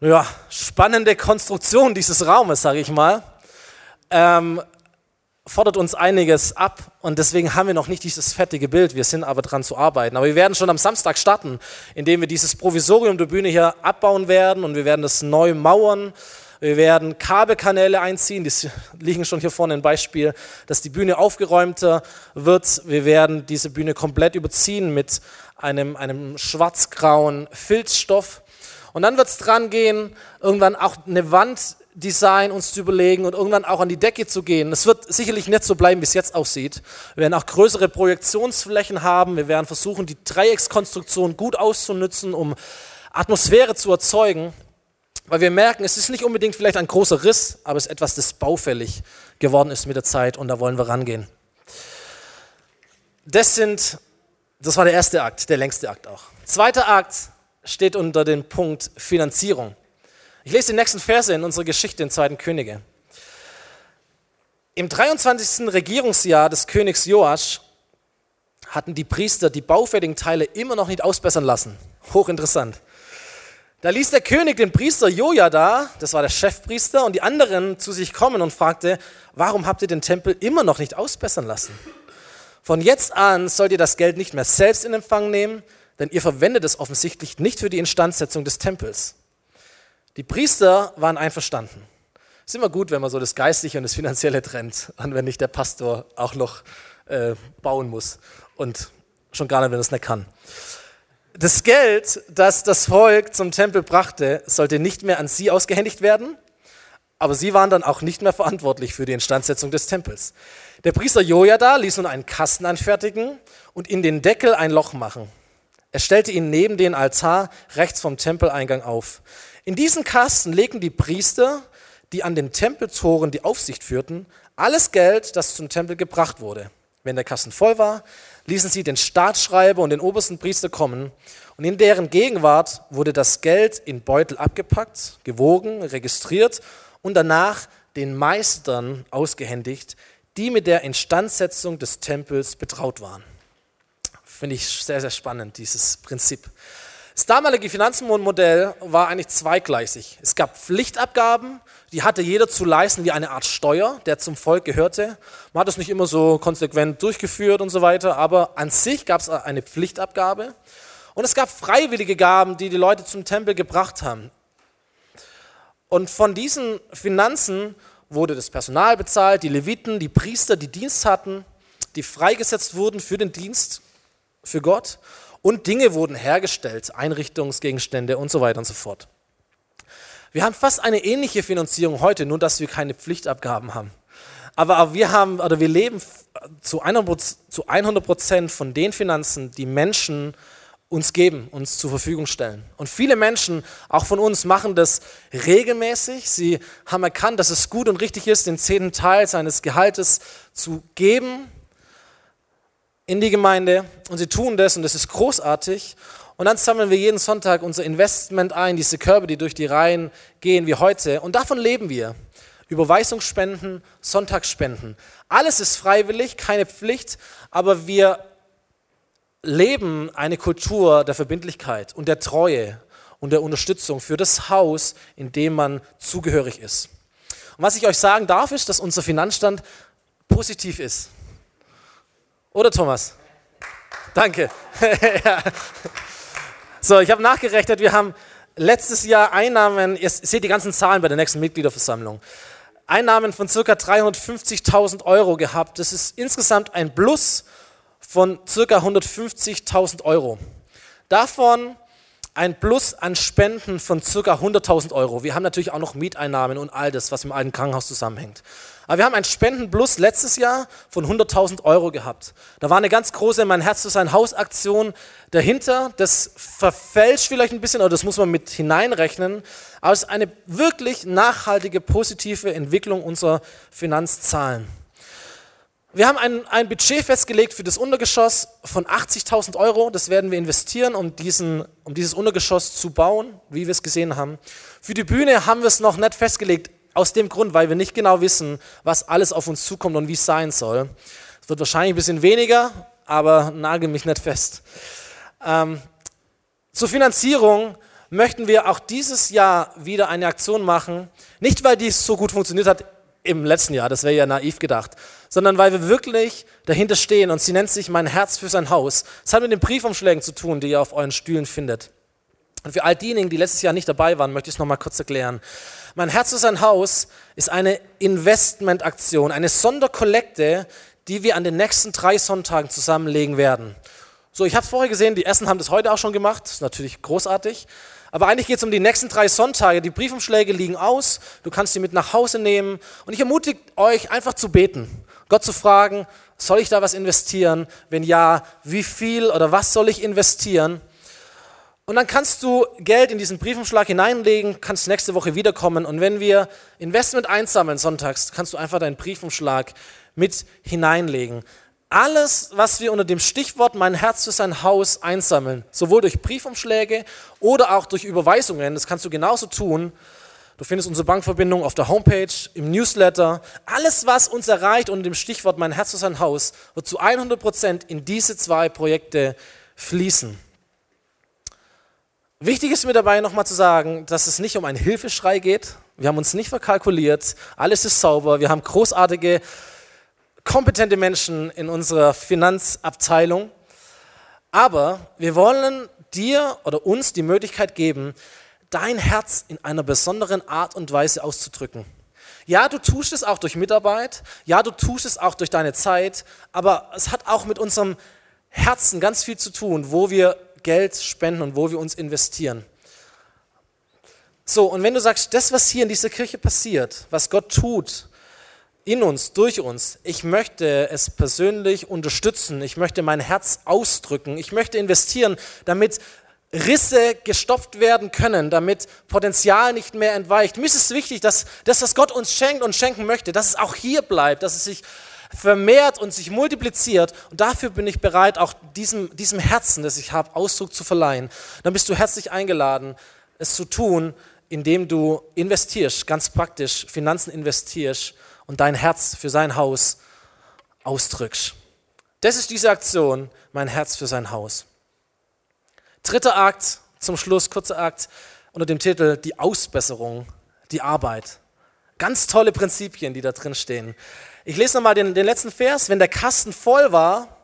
ja, spannende Konstruktion dieses Raumes, sage ich mal, ähm, fordert uns einiges ab und deswegen haben wir noch nicht dieses fertige Bild. Wir sind aber dran zu arbeiten. Aber wir werden schon am Samstag starten, indem wir dieses Provisorium der Bühne hier abbauen werden und wir werden das neu mauern. Wir werden Kabelkanäle einziehen, die liegen schon hier vorne ein Beispiel, dass die Bühne aufgeräumter wird. Wir werden diese Bühne komplett überziehen mit einem, einem schwarz-grauen Filzstoff. Und dann wird es dran gehen, irgendwann auch eine Wand Design uns zu überlegen und irgendwann auch an die Decke zu gehen. Es wird sicherlich nicht so bleiben, wie es jetzt aussieht. Wir werden auch größere Projektionsflächen haben. Wir werden versuchen, die Dreieckskonstruktion gut auszunutzen, um Atmosphäre zu erzeugen. Weil wir merken, es ist nicht unbedingt vielleicht ein großer Riss, aber es ist etwas, das baufällig geworden ist mit der Zeit und da wollen wir rangehen. Das sind, das war der erste Akt, der längste Akt auch. Zweiter Akt steht unter dem Punkt Finanzierung. Ich lese die nächsten Verse in unserer Geschichte in 2. Könige. Im 23. Regierungsjahr des Königs Joasch hatten die Priester die baufälligen Teile immer noch nicht ausbessern lassen. Hochinteressant. Da ließ der König den Priester Jojada, das war der Chefpriester, und die anderen zu sich kommen und fragte, warum habt ihr den Tempel immer noch nicht ausbessern lassen? Von jetzt an sollt ihr das Geld nicht mehr selbst in Empfang nehmen, denn ihr verwendet es offensichtlich nicht für die Instandsetzung des Tempels. Die Priester waren einverstanden. Es ist immer gut, wenn man so das Geistliche und das Finanzielle trennt und wenn nicht der Pastor auch noch äh, bauen muss und schon gar nicht, wenn er es nicht kann. Das Geld, das das Volk zum Tempel brachte, sollte nicht mehr an sie ausgehändigt werden, aber sie waren dann auch nicht mehr verantwortlich für die Instandsetzung des Tempels. Der Priester Jojada ließ nun einen Kasten anfertigen und in den Deckel ein Loch machen. Er stellte ihn neben den Altar rechts vom Tempeleingang auf. In diesen Kasten legten die Priester, die an den Tempeltoren die Aufsicht führten, alles Geld, das zum Tempel gebracht wurde. Wenn der Kasten voll war, ließen sie den Staatsschreiber und den obersten Priester kommen und in deren Gegenwart wurde das Geld in Beutel abgepackt, gewogen, registriert und danach den Meistern ausgehändigt, die mit der Instandsetzung des Tempels betraut waren. Finde ich sehr, sehr spannend, dieses Prinzip. Das damalige Finanzmodell war eigentlich zweigleisig. Es gab Pflichtabgaben, die hatte jeder zu leisten wie eine Art Steuer, der zum Volk gehörte. Man hat es nicht immer so konsequent durchgeführt und so weiter, aber an sich gab es eine Pflichtabgabe. Und es gab freiwillige Gaben, die die Leute zum Tempel gebracht haben. Und von diesen Finanzen wurde das Personal bezahlt, die Leviten, die Priester, die Dienst hatten, die freigesetzt wurden für den Dienst für Gott und Dinge wurden hergestellt, Einrichtungsgegenstände und so weiter und so fort. Wir haben fast eine ähnliche Finanzierung heute, nur dass wir keine Pflichtabgaben haben. Aber wir haben, oder wir leben zu 100 Prozent von den Finanzen, die Menschen uns geben, uns zur Verfügung stellen. Und viele Menschen, auch von uns, machen das regelmäßig. Sie haben erkannt, dass es gut und richtig ist, den zehnten Teil seines Gehaltes zu geben in die Gemeinde. Und sie tun das und das ist großartig. Und dann sammeln wir jeden Sonntag unser Investment ein, diese Körbe, die durch die Reihen gehen wie heute. Und davon leben wir. Überweisungsspenden, Sonntagsspenden. Alles ist freiwillig, keine Pflicht, aber wir leben eine Kultur der Verbindlichkeit und der Treue und der Unterstützung für das Haus, in dem man zugehörig ist. Und was ich euch sagen darf, ist, dass unser Finanzstand positiv ist. Oder Thomas? Danke. (laughs) ja. So, ich habe nachgerechnet, wir haben letztes Jahr Einnahmen, ihr seht die ganzen Zahlen bei der nächsten Mitgliederversammlung, Einnahmen von ca. 350.000 Euro gehabt. Das ist insgesamt ein Plus von ca. 150.000 Euro. Davon ein Plus an Spenden von ca. 100.000 Euro. Wir haben natürlich auch noch Mieteinnahmen und all das, was im alten Krankenhaus zusammenhängt. Aber wir haben ein Spendenplus letztes Jahr von 100.000 Euro gehabt. Da war eine ganz große Mein Herz zu sein Haus Aktion dahinter. Das verfälscht vielleicht ein bisschen, oder das muss man mit hineinrechnen. Aber es ist eine wirklich nachhaltige, positive Entwicklung unserer Finanzzahlen. Wir haben ein, ein Budget festgelegt für das Untergeschoss von 80.000 Euro. Das werden wir investieren, um, diesen, um dieses Untergeschoss zu bauen, wie wir es gesehen haben. Für die Bühne haben wir es noch nicht festgelegt, aus dem Grund, weil wir nicht genau wissen, was alles auf uns zukommt und wie es sein soll. Es wird wahrscheinlich ein bisschen weniger, aber nagel mich nicht fest. Ähm, zur Finanzierung möchten wir auch dieses Jahr wieder eine Aktion machen. Nicht, weil dies so gut funktioniert hat im letzten Jahr, das wäre ja naiv gedacht, sondern weil wir wirklich dahinter stehen und sie nennt sich Mein Herz für sein Haus. Es hat mit den Briefumschlägen zu tun, die ihr auf euren Stühlen findet. Und für all diejenigen, die letztes Jahr nicht dabei waren, möchte ich es nochmal kurz erklären. Mein Herz für sein Haus ist eine Investmentaktion, eine Sonderkollekte, die wir an den nächsten drei Sonntagen zusammenlegen werden. So, ich habe es vorher gesehen, die Essen haben das heute auch schon gemacht, das ist natürlich großartig. Aber eigentlich geht es um die nächsten drei Sonntage. Die Briefumschläge liegen aus, du kannst sie mit nach Hause nehmen. Und ich ermutige euch einfach zu beten, Gott zu fragen, soll ich da was investieren? Wenn ja, wie viel oder was soll ich investieren? Und dann kannst du Geld in diesen Briefumschlag hineinlegen, kannst nächste Woche wiederkommen. Und wenn wir Investment einsammeln sonntags, kannst du einfach deinen Briefumschlag mit hineinlegen alles, was wir unter dem Stichwort Mein Herz für sein Haus einsammeln, sowohl durch Briefumschläge oder auch durch Überweisungen, das kannst du genauso tun. Du findest unsere Bankverbindung auf der Homepage, im Newsletter. Alles, was uns erreicht unter dem Stichwort Mein Herz für sein Haus, wird zu 100 Prozent in diese zwei Projekte fließen. Wichtig ist mir dabei nochmal zu sagen, dass es nicht um einen Hilfeschrei geht. Wir haben uns nicht verkalkuliert. Alles ist sauber. Wir haben großartige kompetente Menschen in unserer Finanzabteilung. Aber wir wollen dir oder uns die Möglichkeit geben, dein Herz in einer besonderen Art und Weise auszudrücken. Ja, du tust es auch durch Mitarbeit, ja, du tust es auch durch deine Zeit, aber es hat auch mit unserem Herzen ganz viel zu tun, wo wir Geld spenden und wo wir uns investieren. So, und wenn du sagst, das, was hier in dieser Kirche passiert, was Gott tut, in uns, durch uns. Ich möchte es persönlich unterstützen. Ich möchte mein Herz ausdrücken. Ich möchte investieren, damit Risse gestopft werden können, damit Potenzial nicht mehr entweicht. Mir ist es wichtig, dass das, was Gott uns schenkt und schenken möchte, dass es auch hier bleibt, dass es sich vermehrt und sich multipliziert. Und dafür bin ich bereit, auch diesem, diesem Herzen, das ich habe, Ausdruck zu verleihen. Dann bist du herzlich eingeladen, es zu tun, indem du investierst, ganz praktisch Finanzen investierst und dein Herz für sein Haus ausdrückst. Das ist diese Aktion, mein Herz für sein Haus. Dritter Akt, zum Schluss, kurzer Akt, unter dem Titel Die Ausbesserung, die Arbeit. Ganz tolle Prinzipien, die da drin stehen. Ich lese nochmal den, den letzten Vers. Wenn der Kasten voll war,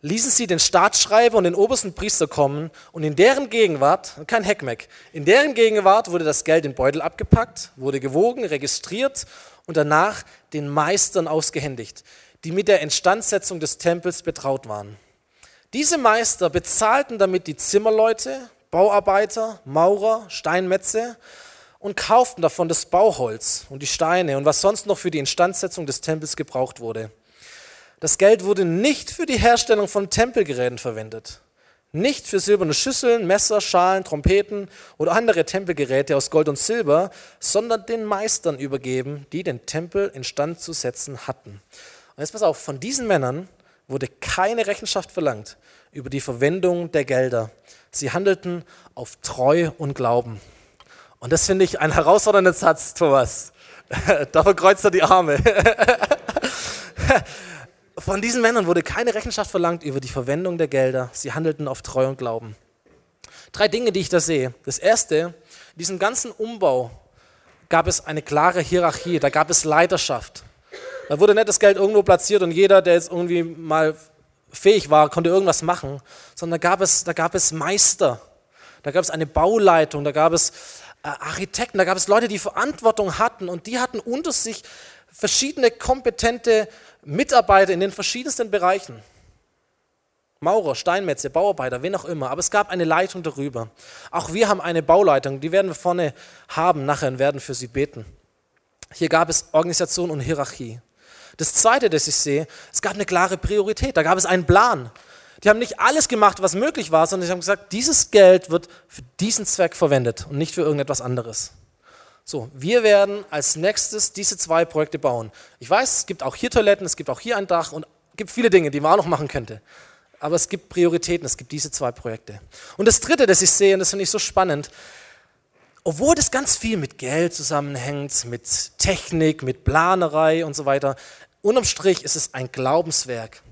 ließen sie den Staatsschreiber und den obersten Priester kommen und in deren Gegenwart, kein Heckmeck, in deren Gegenwart wurde das Geld in Beutel abgepackt, wurde gewogen, registriert und danach den Meistern ausgehändigt, die mit der Instandsetzung des Tempels betraut waren. Diese Meister bezahlten damit die Zimmerleute, Bauarbeiter, Maurer, Steinmetze und kauften davon das Bauholz und die Steine und was sonst noch für die Instandsetzung des Tempels gebraucht wurde. Das Geld wurde nicht für die Herstellung von Tempelgeräten verwendet, nicht für silberne Schüsseln, Messer, Schalen, Trompeten oder andere Tempelgeräte aus Gold und Silber, sondern den Meistern übergeben, die den Tempel instand zu setzen hatten. Und jetzt pass auf, von diesen Männern wurde keine Rechenschaft verlangt über die Verwendung der Gelder. Sie handelten auf Treu und Glauben. Und das finde ich ein herausfordernder Satz, Thomas. (laughs) Dafür kreuzt er die Arme. (laughs) Von diesen Männern wurde keine Rechenschaft verlangt über die Verwendung der Gelder. Sie handelten auf Treu und Glauben. Drei Dinge, die ich da sehe. Das erste, in diesem ganzen Umbau gab es eine klare Hierarchie, da gab es Leiterschaft. Da wurde nicht das Geld irgendwo platziert und jeder, der jetzt irgendwie mal fähig war, konnte irgendwas machen, sondern da gab es, da gab es Meister, da gab es eine Bauleitung, da gab es äh, Architekten, da gab es Leute, die Verantwortung hatten und die hatten unter sich verschiedene kompetente Mitarbeiter in den verschiedensten Bereichen. Maurer, Steinmetze, Bauarbeiter, wen auch immer. Aber es gab eine Leitung darüber. Auch wir haben eine Bauleitung, die werden wir vorne haben nachher und werden für sie beten. Hier gab es Organisation und Hierarchie. Das Zweite, das ich sehe, es gab eine klare Priorität, da gab es einen Plan. Die haben nicht alles gemacht, was möglich war, sondern sie haben gesagt, dieses Geld wird für diesen Zweck verwendet und nicht für irgendetwas anderes. So, wir werden als nächstes diese zwei Projekte bauen. Ich weiß, es gibt auch hier Toiletten, es gibt auch hier ein Dach und es gibt viele Dinge, die man auch noch machen könnte. Aber es gibt Prioritäten, es gibt diese zwei Projekte. Und das Dritte, das ich sehe, und das finde ich so spannend, obwohl das ganz viel mit Geld zusammenhängt, mit Technik, mit Planerei und so weiter, unterm Strich ist es ein Glaubenswerk.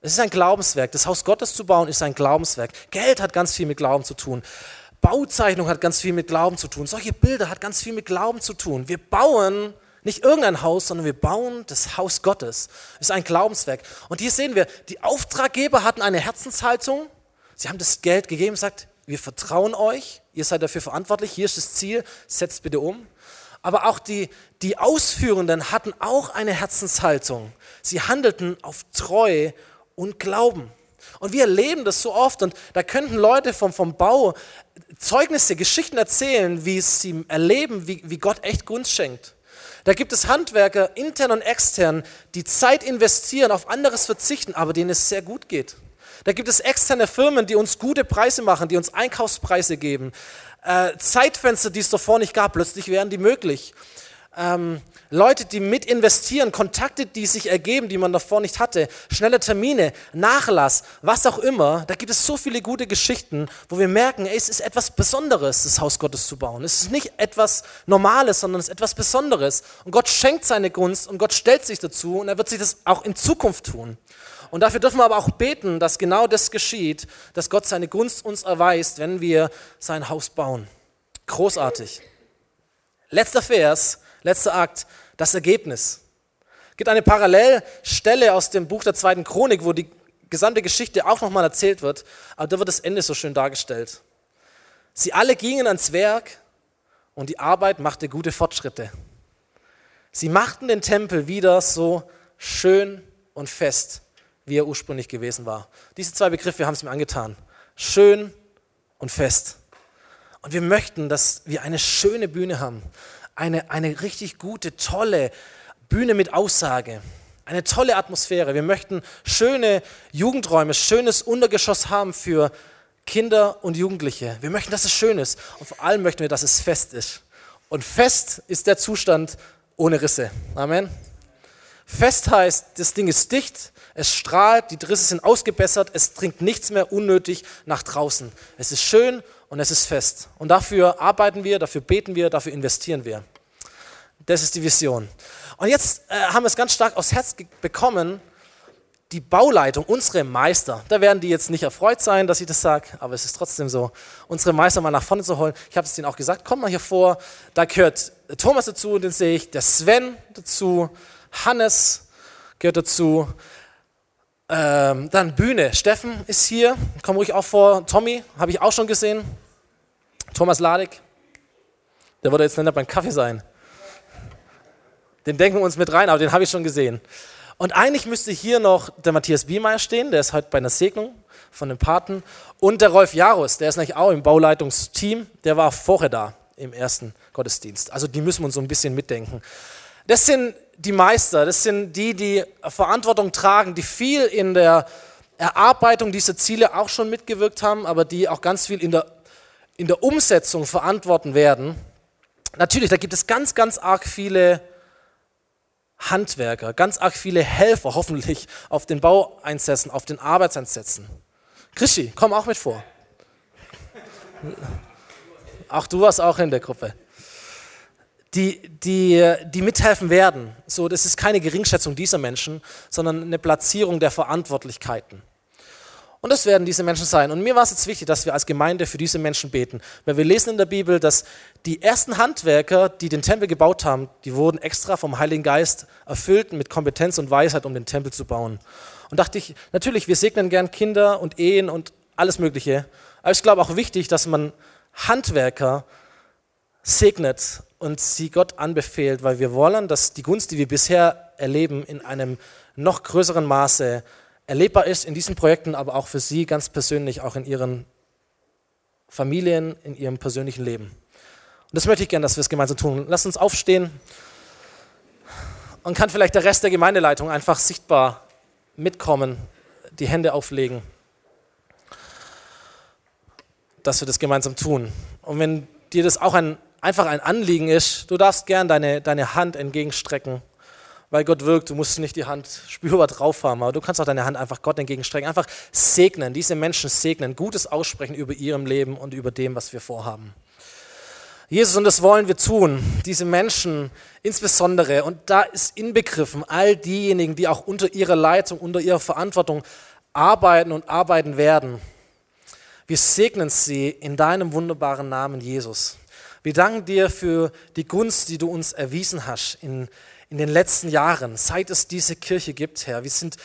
Es ist ein Glaubenswerk. Das Haus Gottes zu bauen ist ein Glaubenswerk. Geld hat ganz viel mit Glauben zu tun. Bauzeichnung hat ganz viel mit Glauben zu tun. Solche Bilder hat ganz viel mit Glauben zu tun. Wir bauen nicht irgendein Haus, sondern wir bauen das Haus Gottes. Das ist ein Glaubenswerk. Und hier sehen wir, die Auftraggeber hatten eine Herzenshaltung. Sie haben das Geld gegeben gesagt, wir vertrauen euch, ihr seid dafür verantwortlich, hier ist das Ziel, setzt bitte um. Aber auch die, die Ausführenden hatten auch eine Herzenshaltung. Sie handelten auf Treu und Glauben. Und wir erleben das so oft und da könnten Leute vom, vom Bau Zeugnisse, Geschichten erzählen, wie sie erleben, wie, wie Gott echt Gunst schenkt. Da gibt es Handwerker, intern und extern, die Zeit investieren, auf anderes verzichten, aber denen es sehr gut geht. Da gibt es externe Firmen, die uns gute Preise machen, die uns Einkaufspreise geben. Äh, Zeitfenster, die es davor nicht gab, plötzlich wären die möglich. Ähm, Leute, die mit investieren, Kontakte, die sich ergeben, die man davor nicht hatte, schnelle Termine, Nachlass, was auch immer. Da gibt es so viele gute Geschichten, wo wir merken, ey, es ist etwas Besonderes, das Haus Gottes zu bauen. Es ist nicht etwas Normales, sondern es ist etwas Besonderes. Und Gott schenkt seine Gunst und Gott stellt sich dazu und er wird sich das auch in Zukunft tun. Und dafür dürfen wir aber auch beten, dass genau das geschieht, dass Gott seine Gunst uns erweist, wenn wir sein Haus bauen. Großartig. Letzter Vers, letzter Akt, das Ergebnis. Es gibt eine Parallelstelle aus dem Buch der zweiten Chronik, wo die gesamte Geschichte auch nochmal erzählt wird, aber da wird das Ende so schön dargestellt. Sie alle gingen ans Werk und die Arbeit machte gute Fortschritte. Sie machten den Tempel wieder so schön und fest, wie er ursprünglich gewesen war. Diese zwei Begriffe haben es mir angetan. Schön und fest. Und wir möchten, dass wir eine schöne Bühne haben. Eine, eine richtig gute, tolle Bühne mit Aussage. Eine tolle Atmosphäre. Wir möchten schöne Jugendräume, schönes Untergeschoss haben für Kinder und Jugendliche. Wir möchten, dass es schön ist. Und vor allem möchten wir, dass es fest ist. Und fest ist der Zustand ohne Risse. Amen. Fest heißt, das Ding ist dicht, es strahlt, die Risse sind ausgebessert, es dringt nichts mehr unnötig nach draußen. Es ist schön und es ist fest. Und dafür arbeiten wir, dafür beten wir, dafür investieren wir. Das ist die Vision. Und jetzt äh, haben wir es ganz stark aufs Herz bekommen, die Bauleitung, unsere Meister, da werden die jetzt nicht erfreut sein, dass ich das sage, aber es ist trotzdem so, unsere Meister mal nach vorne zu holen. Ich habe es denen auch gesagt, komm mal hier vor, da gehört Thomas dazu, den sehe ich, der Sven dazu, Hannes gehört dazu, ähm, dann Bühne. Steffen ist hier. Komm ruhig auch vor. Tommy habe ich auch schon gesehen. Thomas Ladig. Der würde jetzt nicht beim Kaffee sein. Den denken wir uns mit rein, aber den habe ich schon gesehen. Und eigentlich müsste hier noch der Matthias Biemeyer stehen, der ist heute bei einer Segnung von den Paten. Und der Rolf Jarus, der ist nämlich auch im Bauleitungsteam, der war vorher da. im ersten Gottesdienst. Also die müssen wir uns so ein bisschen mitdenken. Das sind die Meister, das sind die, die Verantwortung tragen, die viel in der Erarbeitung dieser Ziele auch schon mitgewirkt haben, aber die auch ganz viel in der, in der Umsetzung verantworten werden. Natürlich, da gibt es ganz, ganz arg viele Handwerker, ganz arg viele Helfer, hoffentlich, auf den Baueinsätzen, auf den Arbeitseinsätzen. Krischi, komm auch mit vor. Auch du warst auch in der Gruppe. Die, die, die mithelfen werden. So, das ist keine Geringschätzung dieser Menschen, sondern eine Platzierung der Verantwortlichkeiten. Und das werden diese Menschen sein. Und mir war es jetzt wichtig, dass wir als Gemeinde für diese Menschen beten. Weil wir lesen in der Bibel, dass die ersten Handwerker, die den Tempel gebaut haben, die wurden extra vom Heiligen Geist erfüllt mit Kompetenz und Weisheit, um den Tempel zu bauen. Und dachte ich, natürlich, wir segnen gern Kinder und Ehen und alles Mögliche. Aber ich glaube auch wichtig, dass man Handwerker segnet und sie Gott anbefehlt, weil wir wollen, dass die Gunst, die wir bisher erleben, in einem noch größeren Maße erlebbar ist in diesen Projekten, aber auch für Sie ganz persönlich, auch in Ihren Familien, in Ihrem persönlichen Leben. Und das möchte ich gerne, dass wir es gemeinsam tun. Lasst uns aufstehen und kann vielleicht der Rest der Gemeindeleitung einfach sichtbar mitkommen, die Hände auflegen, dass wir das gemeinsam tun. Und wenn dir das auch ein, einfach ein Anliegen ist, du darfst gern deine, deine Hand entgegenstrecken weil Gott wirkt. Du musst nicht die Hand (laughs) spürbar drauf haben, aber du kannst auch deine Hand einfach Gott entgegenstrecken. Einfach segnen, diese Menschen segnen, Gutes aussprechen über ihrem Leben und über dem, was wir vorhaben. Jesus, und das wollen wir tun, diese Menschen insbesondere, und da ist inbegriffen all diejenigen, die auch unter ihrer Leitung, unter ihrer Verantwortung arbeiten und arbeiten werden. Wir segnen sie in deinem wunderbaren Namen, Jesus. Wir danken dir für die Gunst, die du uns erwiesen hast in in den letzten Jahren, seit es diese Kirche gibt, Herr. Wir sind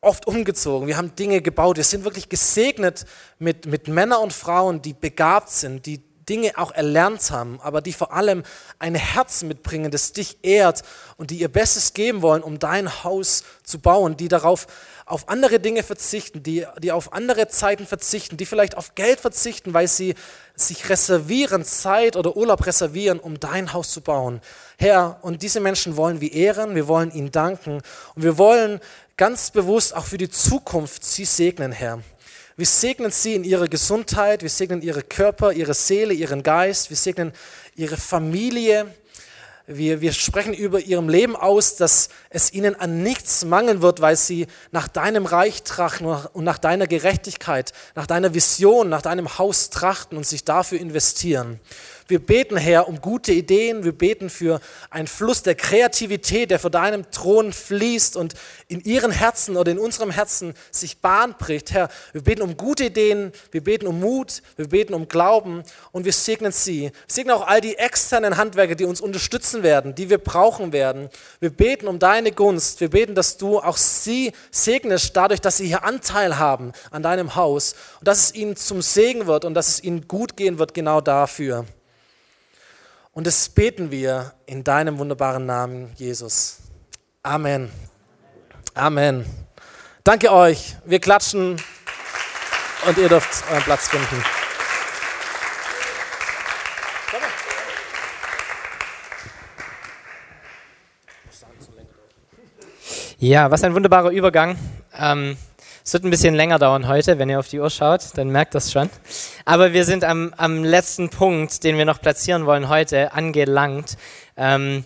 oft umgezogen, wir haben Dinge gebaut, wir sind wirklich gesegnet mit, mit Männern und Frauen, die begabt sind, die Dinge auch erlernt haben, aber die vor allem ein Herz mitbringen, das dich ehrt und die ihr Bestes geben wollen, um dein Haus zu bauen, die darauf auf andere Dinge verzichten, die, die auf andere Zeiten verzichten, die vielleicht auf Geld verzichten, weil sie sich reservieren, Zeit oder Urlaub reservieren, um dein Haus zu bauen. Herr, und diese Menschen wollen wir ehren, wir wollen ihnen danken und wir wollen ganz bewusst auch für die Zukunft sie segnen, Herr. Wir segnen sie in ihrer Gesundheit, wir segnen ihre Körper, ihre Seele, ihren Geist, wir segnen ihre Familie, wir, wir sprechen über ihrem Leben aus, dass es ihnen an nichts mangeln wird, weil sie nach deinem Reich trachten und nach deiner Gerechtigkeit, nach deiner Vision, nach deinem Haus trachten und sich dafür investieren. Wir beten, Herr, um gute Ideen. Wir beten für einen Fluss der Kreativität, der vor deinem Thron fließt und in ihren Herzen oder in unserem Herzen sich Bahn bricht. Herr, wir beten um gute Ideen. Wir beten um Mut. Wir beten um Glauben und wir segnen sie. Wir segnen auch all die externen Handwerker, die uns unterstützen werden, die wir brauchen werden. Wir beten um deine Gunst. Wir beten, dass du auch sie segnest, dadurch, dass sie hier Anteil haben an deinem Haus und dass es ihnen zum Segen wird und dass es ihnen gut gehen wird, genau dafür. Und das beten wir in deinem wunderbaren Namen, Jesus. Amen. Amen. Danke euch. Wir klatschen und ihr dürft euren Platz finden. Ja, was ein wunderbarer Übergang. Ähm, es wird ein bisschen länger dauern heute, wenn ihr auf die Uhr schaut, dann merkt das schon. Aber wir sind am, am letzten Punkt, den wir noch platzieren wollen heute, angelangt. Ähm,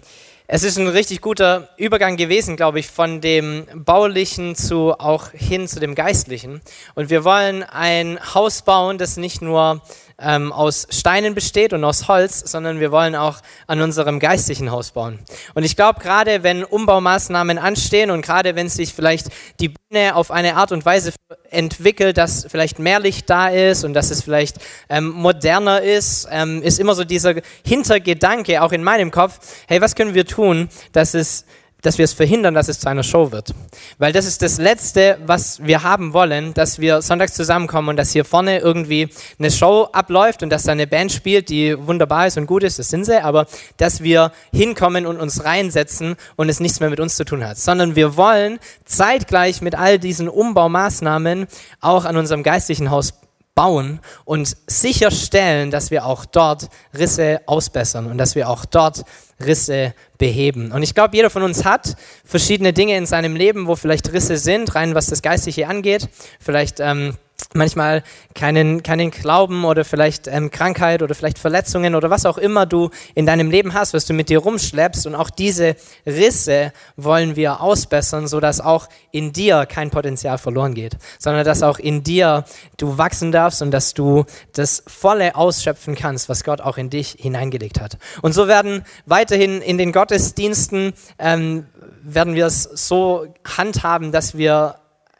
es ist ein richtig guter Übergang gewesen, glaube ich, von dem Baulichen zu auch hin zu dem Geistlichen. Und wir wollen ein Haus bauen, das nicht nur ähm, aus Steinen besteht und aus Holz, sondern wir wollen auch an unserem geistlichen Haus bauen. Und ich glaube, gerade wenn Umbaumaßnahmen anstehen und gerade wenn sich vielleicht die Bühne auf eine Art und Weise entwickelt, dass vielleicht mehr Licht da ist und dass es vielleicht ähm, moderner ist, ähm, ist immer so dieser Hintergedanke auch in meinem Kopf, hey, was können wir tun, dass es dass wir es verhindern, dass es zu einer Show wird. Weil das ist das Letzte, was wir haben wollen, dass wir sonntags zusammenkommen und dass hier vorne irgendwie eine Show abläuft und dass da eine Band spielt, die wunderbar ist und gut ist, das sind sie, aber dass wir hinkommen und uns reinsetzen und es nichts mehr mit uns zu tun hat. Sondern wir wollen zeitgleich mit all diesen Umbaumaßnahmen auch an unserem geistlichen Haus bauen und sicherstellen, dass wir auch dort Risse ausbessern und dass wir auch dort Risse beheben. Und ich glaube, jeder von uns hat verschiedene Dinge in seinem Leben, wo vielleicht Risse sind, rein was das Geistliche angeht. Vielleicht ähm, manchmal keinen, keinen Glauben oder vielleicht ähm, Krankheit oder vielleicht Verletzungen oder was auch immer du in deinem Leben hast, was du mit dir rumschleppst. Und auch diese Risse wollen wir ausbessern, sodass auch in dir kein Potenzial verloren geht, sondern dass auch in dir du wachsen darfst und dass du das volle ausschöpfen kannst, was Gott auch in dich hineingelegt hat. Und so werden weiterhin in den Gottesdiensten, ähm, werden wir es so handhaben, dass wir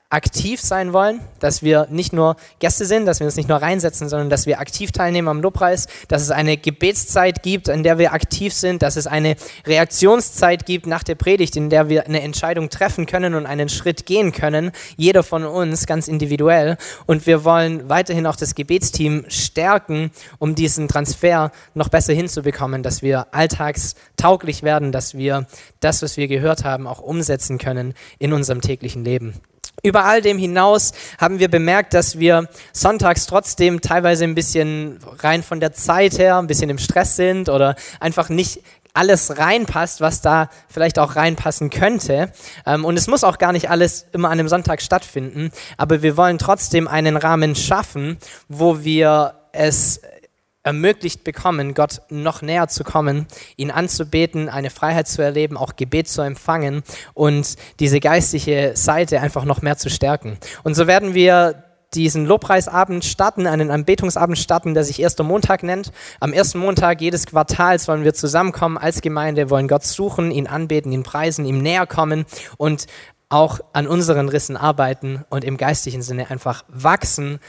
aktiv sein wollen, dass wir nicht nur Gäste sind, dass wir uns nicht nur reinsetzen, sondern dass wir aktiv teilnehmen am Lobpreis, dass es eine Gebetszeit gibt, in der wir aktiv sind, dass es eine Reaktionszeit gibt nach der Predigt, in der wir eine Entscheidung treffen können und einen Schritt gehen können, jeder von uns ganz individuell. Und wir wollen weiterhin auch das Gebetsteam stärken, um diesen Transfer noch besser hinzubekommen, dass wir alltagstauglich werden, dass wir das, was wir gehört haben, auch umsetzen können in unserem täglichen Leben. Über all dem hinaus haben wir bemerkt, dass wir sonntags trotzdem teilweise ein bisschen rein von der Zeit her, ein bisschen im Stress sind oder einfach nicht alles reinpasst, was da vielleicht auch reinpassen könnte. Ähm, und es muss auch gar nicht alles immer an einem Sonntag stattfinden, aber wir wollen trotzdem einen Rahmen schaffen, wo wir es ermöglicht bekommen, Gott noch näher zu kommen, ihn anzubeten, eine Freiheit zu erleben, auch Gebet zu empfangen und diese geistliche Seite einfach noch mehr zu stärken. Und so werden wir diesen Lobpreisabend starten, einen Anbetungsabend starten, der sich erster Montag nennt. Am ersten Montag jedes Quartals wollen wir zusammenkommen als Gemeinde, wollen Gott suchen, ihn anbeten, ihn preisen, ihm näher kommen und auch an unseren Rissen arbeiten und im geistlichen Sinne einfach wachsen,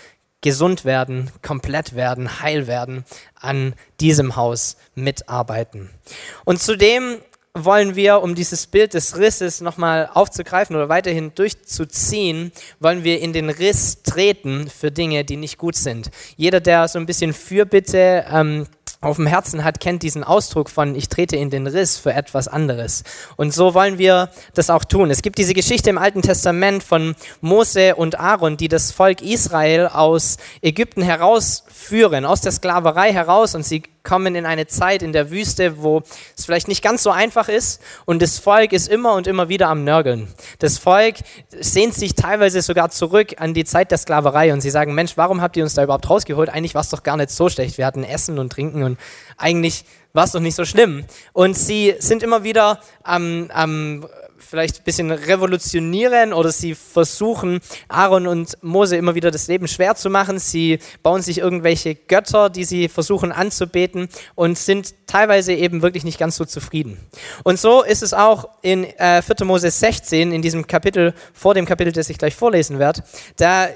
gesund werden, komplett werden, heil werden, an diesem Haus mitarbeiten. Und zudem wollen wir, um dieses Bild des Risses nochmal aufzugreifen oder weiterhin durchzuziehen, wollen wir in den Riss treten für Dinge, die nicht gut sind. Jeder, der so ein bisschen Fürbitte ähm, auf dem Herzen hat, kennt diesen Ausdruck von ich trete in den Riss für etwas anderes. Und so wollen wir das auch tun. Es gibt diese Geschichte im Alten Testament von Mose und Aaron, die das Volk Israel aus Ägypten herausführen, aus der Sklaverei heraus und sie kommen in eine Zeit in der Wüste, wo es vielleicht nicht ganz so einfach ist und das Volk ist immer und immer wieder am Nörgeln. Das Volk sehnt sich teilweise sogar zurück an die Zeit der Sklaverei und sie sagen, Mensch, warum habt ihr uns da überhaupt rausgeholt? Eigentlich war es doch gar nicht so schlecht. Wir hatten Essen und Trinken und eigentlich war es doch nicht so schlimm. Und sie sind immer wieder am, am vielleicht ein bisschen revolutionieren oder sie versuchen, Aaron und Mose immer wieder das Leben schwer zu machen. Sie bauen sich irgendwelche Götter, die sie versuchen anzubeten und sind teilweise eben wirklich nicht ganz so zufrieden. Und so ist es auch in äh, 4. Mose 16, in diesem Kapitel, vor dem Kapitel, das ich gleich vorlesen werde. Da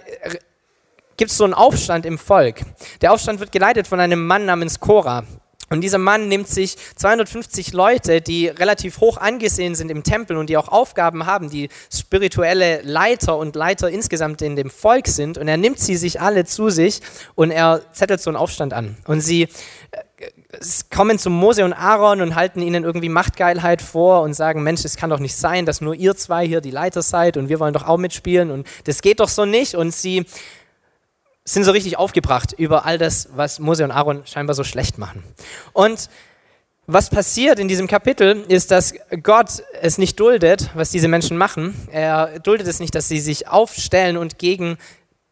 gibt es so einen Aufstand im Volk. Der Aufstand wird geleitet von einem Mann namens Korah. Und dieser Mann nimmt sich 250 Leute, die relativ hoch angesehen sind im Tempel und die auch Aufgaben haben, die spirituelle Leiter und Leiter insgesamt in dem Volk sind. Und er nimmt sie sich alle zu sich und er zettelt so einen Aufstand an. Und sie äh, kommen zu Mose und Aaron und halten ihnen irgendwie Machtgeilheit vor und sagen, Mensch, es kann doch nicht sein, dass nur ihr zwei hier die Leiter seid und wir wollen doch auch mitspielen und das geht doch so nicht. Und sie sind so richtig aufgebracht über all das, was Mose und Aaron scheinbar so schlecht machen. Und was passiert in diesem Kapitel ist, dass Gott es nicht duldet, was diese Menschen machen. Er duldet es nicht, dass sie sich aufstellen und gegen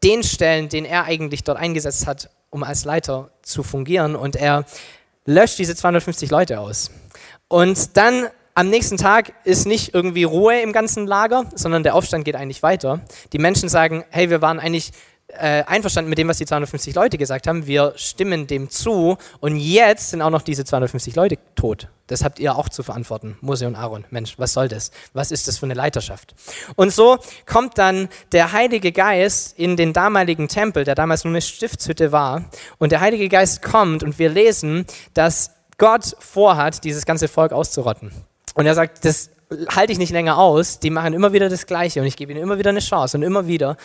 den stellen, den er eigentlich dort eingesetzt hat, um als Leiter zu fungieren. Und er löscht diese 250 Leute aus. Und dann am nächsten Tag ist nicht irgendwie Ruhe im ganzen Lager, sondern der Aufstand geht eigentlich weiter. Die Menschen sagen, hey, wir waren eigentlich äh, einverstanden mit dem, was die 250 Leute gesagt haben. Wir stimmen dem zu und jetzt sind auch noch diese 250 Leute tot. Das habt ihr auch zu verantworten, Mose und Aaron. Mensch, was soll das? Was ist das für eine Leiterschaft? Und so kommt dann der Heilige Geist in den damaligen Tempel, der damals nur eine Stiftshütte war. Und der Heilige Geist kommt und wir lesen, dass Gott vorhat, dieses ganze Volk auszurotten. Und er sagt, das halte ich nicht länger aus. Die machen immer wieder das Gleiche und ich gebe ihnen immer wieder eine Chance und immer wieder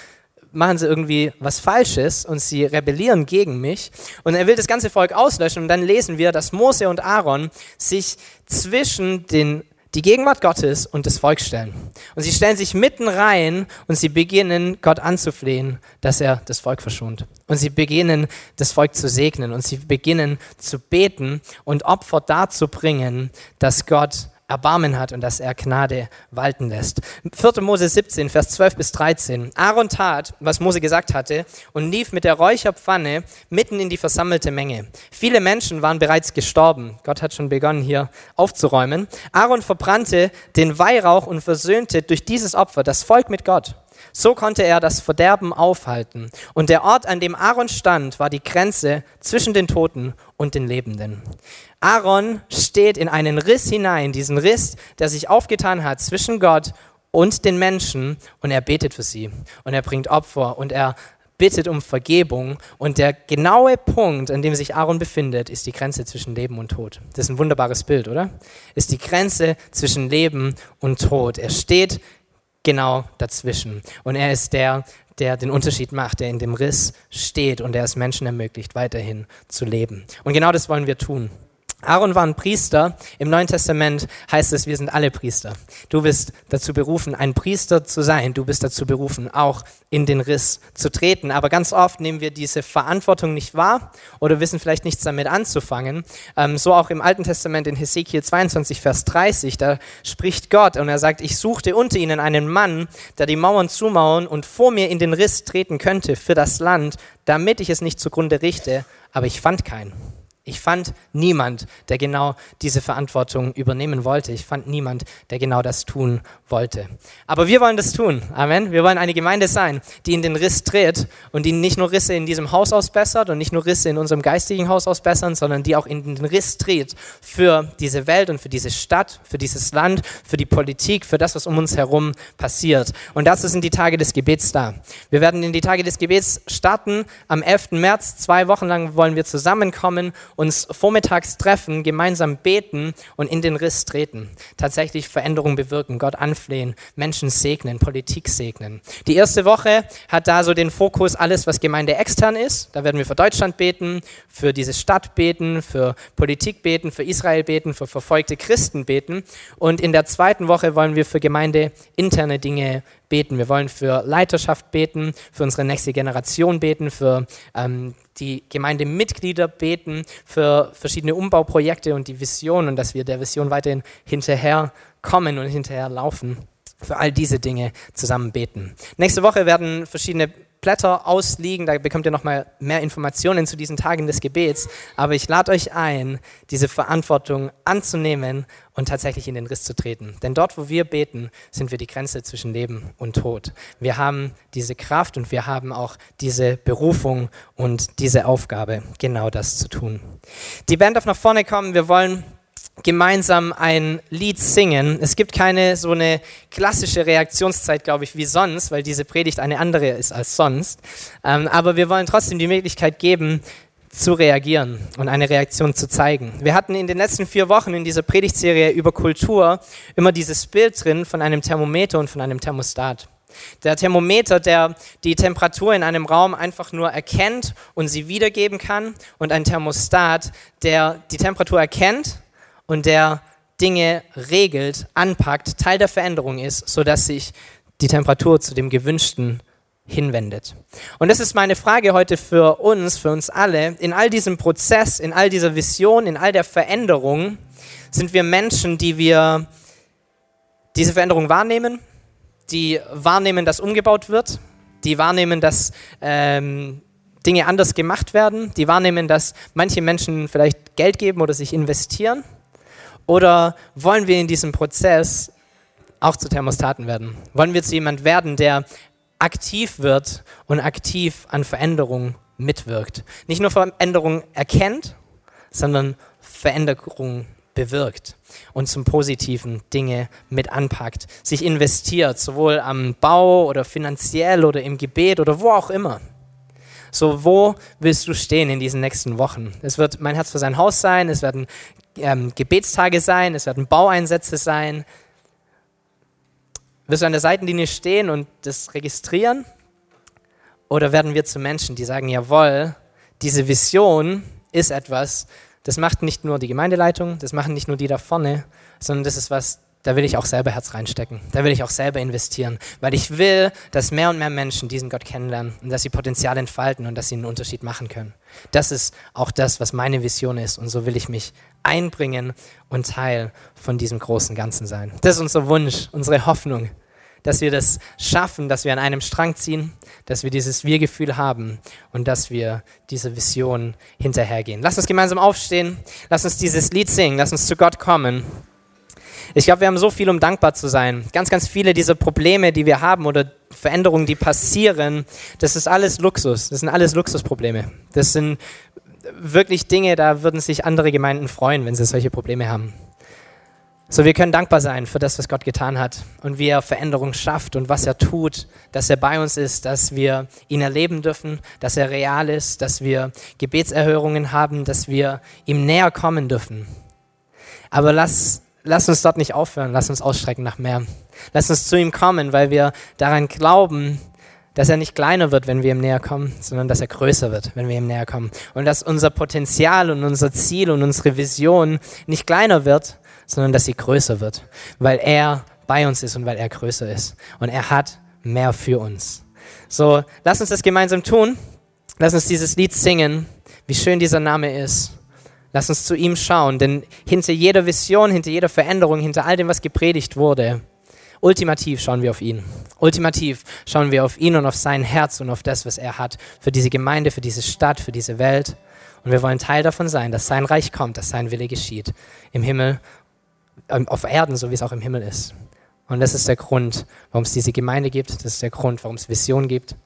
machen sie irgendwie was Falsches und sie rebellieren gegen mich. Und er will das ganze Volk auslöschen. Und dann lesen wir, dass Mose und Aaron sich zwischen den die Gegenwart Gottes und das Volk stellen. Und sie stellen sich mitten rein und sie beginnen, Gott anzuflehen, dass er das Volk verschont. Und sie beginnen, das Volk zu segnen und sie beginnen zu beten und Opfer darzubringen, dass Gott Erbarmen hat und dass er Gnade walten lässt. 4. Mose 17, Vers 12 bis 13. Aaron tat, was Mose gesagt hatte, und lief mit der Räucherpfanne mitten in die versammelte Menge. Viele Menschen waren bereits gestorben. Gott hat schon begonnen, hier aufzuräumen. Aaron verbrannte den Weihrauch und versöhnte durch dieses Opfer das Volk mit Gott. So konnte er das Verderben aufhalten. Und der Ort, an dem Aaron stand, war die Grenze zwischen den Toten und den Lebenden. Aaron steht in einen Riss hinein, diesen Riss, der sich aufgetan hat zwischen Gott und den Menschen, und er betet für sie. Und er bringt Opfer und er bittet um Vergebung. Und der genaue Punkt, an dem sich Aaron befindet, ist die Grenze zwischen Leben und Tod. Das ist ein wunderbares Bild, oder? Ist die Grenze zwischen Leben und Tod. Er steht genau dazwischen. Und er ist der, der den Unterschied macht, der in dem Riss steht und der es Menschen ermöglicht, weiterhin zu leben. Und genau das wollen wir tun. Aaron war ein Priester. Im Neuen Testament heißt es, wir sind alle Priester. Du bist dazu berufen, ein Priester zu sein. Du bist dazu berufen, auch in den Riss zu treten. Aber ganz oft nehmen wir diese Verantwortung nicht wahr oder wissen vielleicht nichts damit anzufangen. Ähm, so auch im Alten Testament in Hesekiel 22, Vers 30, da spricht Gott und er sagt, ich suchte unter ihnen einen Mann, der die Mauern zumauern und vor mir in den Riss treten könnte für das Land, damit ich es nicht zugrunde richte, aber ich fand keinen. Ich fand niemand, der genau diese Verantwortung übernehmen wollte. Ich fand niemand, der genau das tun wollte. Aber wir wollen das tun. Amen. Wir wollen eine Gemeinde sein, die in den Riss tritt und die nicht nur Risse in diesem Haus ausbessert und nicht nur Risse in unserem geistigen Haus ausbessern, sondern die auch in den Riss tritt für diese Welt und für diese Stadt, für dieses Land, für die Politik, für das, was um uns herum passiert. Und dazu sind die Tage des Gebets da. Wir werden in die Tage des Gebets starten. Am 11. März, zwei Wochen lang wollen wir zusammenkommen uns vormittags treffen, gemeinsam beten und in den Riss treten. Tatsächlich Veränderung bewirken, Gott anflehen, Menschen segnen, Politik segnen. Die erste Woche hat da so den Fokus alles, was Gemeinde extern ist. Da werden wir für Deutschland beten, für diese Stadt beten, für Politik beten, für Israel beten, für verfolgte Christen beten. Und in der zweiten Woche wollen wir für Gemeinde interne Dinge beten. Wir wollen für Leiterschaft beten, für unsere nächste Generation beten, für ähm, die Gemeindemitglieder beten, für verschiedene Umbauprojekte und die Vision und dass wir der Vision weiterhin hinterherkommen und hinterherlaufen. Für all diese Dinge zusammen beten. Nächste Woche werden verschiedene Blätter ausliegen. Da bekommt ihr nochmal mehr Informationen zu diesen Tagen des Gebets. Aber ich lade euch ein, diese Verantwortung anzunehmen und tatsächlich in den Riss zu treten. Denn dort, wo wir beten, sind wir die Grenze zwischen Leben und Tod. Wir haben diese Kraft und wir haben auch diese Berufung und diese Aufgabe, genau das zu tun. Die Band darf nach vorne kommen. Wir wollen gemeinsam ein Lied singen. Es gibt keine so eine klassische Reaktionszeit, glaube ich, wie sonst, weil diese Predigt eine andere ist als sonst. Ähm, aber wir wollen trotzdem die Möglichkeit geben, zu reagieren und eine Reaktion zu zeigen. Wir hatten in den letzten vier Wochen in dieser Predigtserie über Kultur immer dieses Bild drin von einem Thermometer und von einem Thermostat. Der Thermometer, der die Temperatur in einem Raum einfach nur erkennt und sie wiedergeben kann und ein Thermostat, der die Temperatur erkennt und der Dinge regelt, anpackt, Teil der Veränderung ist, sodass sich die Temperatur zu dem gewünschten hinwendet. Und das ist meine Frage heute für uns, für uns alle. In all diesem Prozess, in all dieser Vision, in all der Veränderung sind wir Menschen, die wir diese Veränderung wahrnehmen, die wahrnehmen, dass umgebaut wird, die wahrnehmen, dass ähm, Dinge anders gemacht werden, die wahrnehmen, dass manche Menschen vielleicht Geld geben oder sich investieren oder wollen wir in diesem Prozess auch zu Thermostaten werden? Wollen wir zu jemand werden, der aktiv wird und aktiv an Veränderungen mitwirkt? Nicht nur Veränderungen erkennt, sondern Veränderungen bewirkt und zum Positiven Dinge mit anpackt, sich investiert, sowohl am Bau oder finanziell oder im Gebet oder wo auch immer. So, wo willst du stehen in diesen nächsten Wochen? Es wird mein Herz für sein Haus sein, es werden ähm, Gebetstage sein, es werden Baueinsätze sein. Wirst du an der Seitenlinie stehen und das registrieren? Oder werden wir zu Menschen, die sagen, jawohl, diese Vision ist etwas, das macht nicht nur die Gemeindeleitung, das machen nicht nur die da vorne, sondern das ist was, da will ich auch selber Herz reinstecken. Da will ich auch selber investieren, weil ich will, dass mehr und mehr Menschen diesen Gott kennenlernen und dass sie Potenzial entfalten und dass sie einen Unterschied machen können. Das ist auch das, was meine Vision ist und so will ich mich einbringen und Teil von diesem großen Ganzen sein. Das ist unser Wunsch, unsere Hoffnung, dass wir das schaffen, dass wir an einem Strang ziehen, dass wir dieses Wir-Gefühl haben und dass wir dieser Vision hinterhergehen. Lass uns gemeinsam aufstehen, lass uns dieses Lied singen, lass uns zu Gott kommen. Ich glaube, wir haben so viel, um dankbar zu sein. Ganz, ganz viele dieser Probleme, die wir haben oder Veränderungen, die passieren, das ist alles Luxus. Das sind alles Luxusprobleme. Das sind wirklich Dinge, da würden sich andere Gemeinden freuen, wenn sie solche Probleme haben. So, wir können dankbar sein für das, was Gott getan hat und wie er Veränderung schafft und was er tut, dass er bei uns ist, dass wir ihn erleben dürfen, dass er real ist, dass wir Gebetserhörungen haben, dass wir ihm näher kommen dürfen. Aber lass lass uns dort nicht aufhören, lass uns ausstrecken nach mehr. Lass uns zu ihm kommen, weil wir daran glauben, dass er nicht kleiner wird, wenn wir ihm näher kommen, sondern dass er größer wird, wenn wir ihm näher kommen. Und dass unser Potenzial und unser Ziel und unsere Vision nicht kleiner wird, sondern dass sie größer wird, weil er bei uns ist und weil er größer ist. Und er hat mehr für uns. So, lass uns das gemeinsam tun. Lass uns dieses Lied singen, wie schön dieser Name ist. Lass uns zu ihm schauen, denn hinter jeder Vision, hinter jeder Veränderung, hinter all dem, was gepredigt wurde, ultimativ schauen wir auf ihn. Ultimativ schauen wir auf ihn und auf sein Herz und auf das, was er hat für diese Gemeinde, für diese Stadt, für diese Welt. Und wir wollen Teil davon sein, dass sein Reich kommt, dass sein Wille geschieht. Im Himmel, ähm, auf Erden, so wie es auch im Himmel ist. Und das ist der Grund, warum es diese Gemeinde gibt. Das ist der Grund, warum es Vision gibt.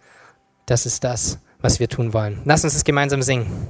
Das ist das, was wir tun wollen. Lass uns es gemeinsam singen.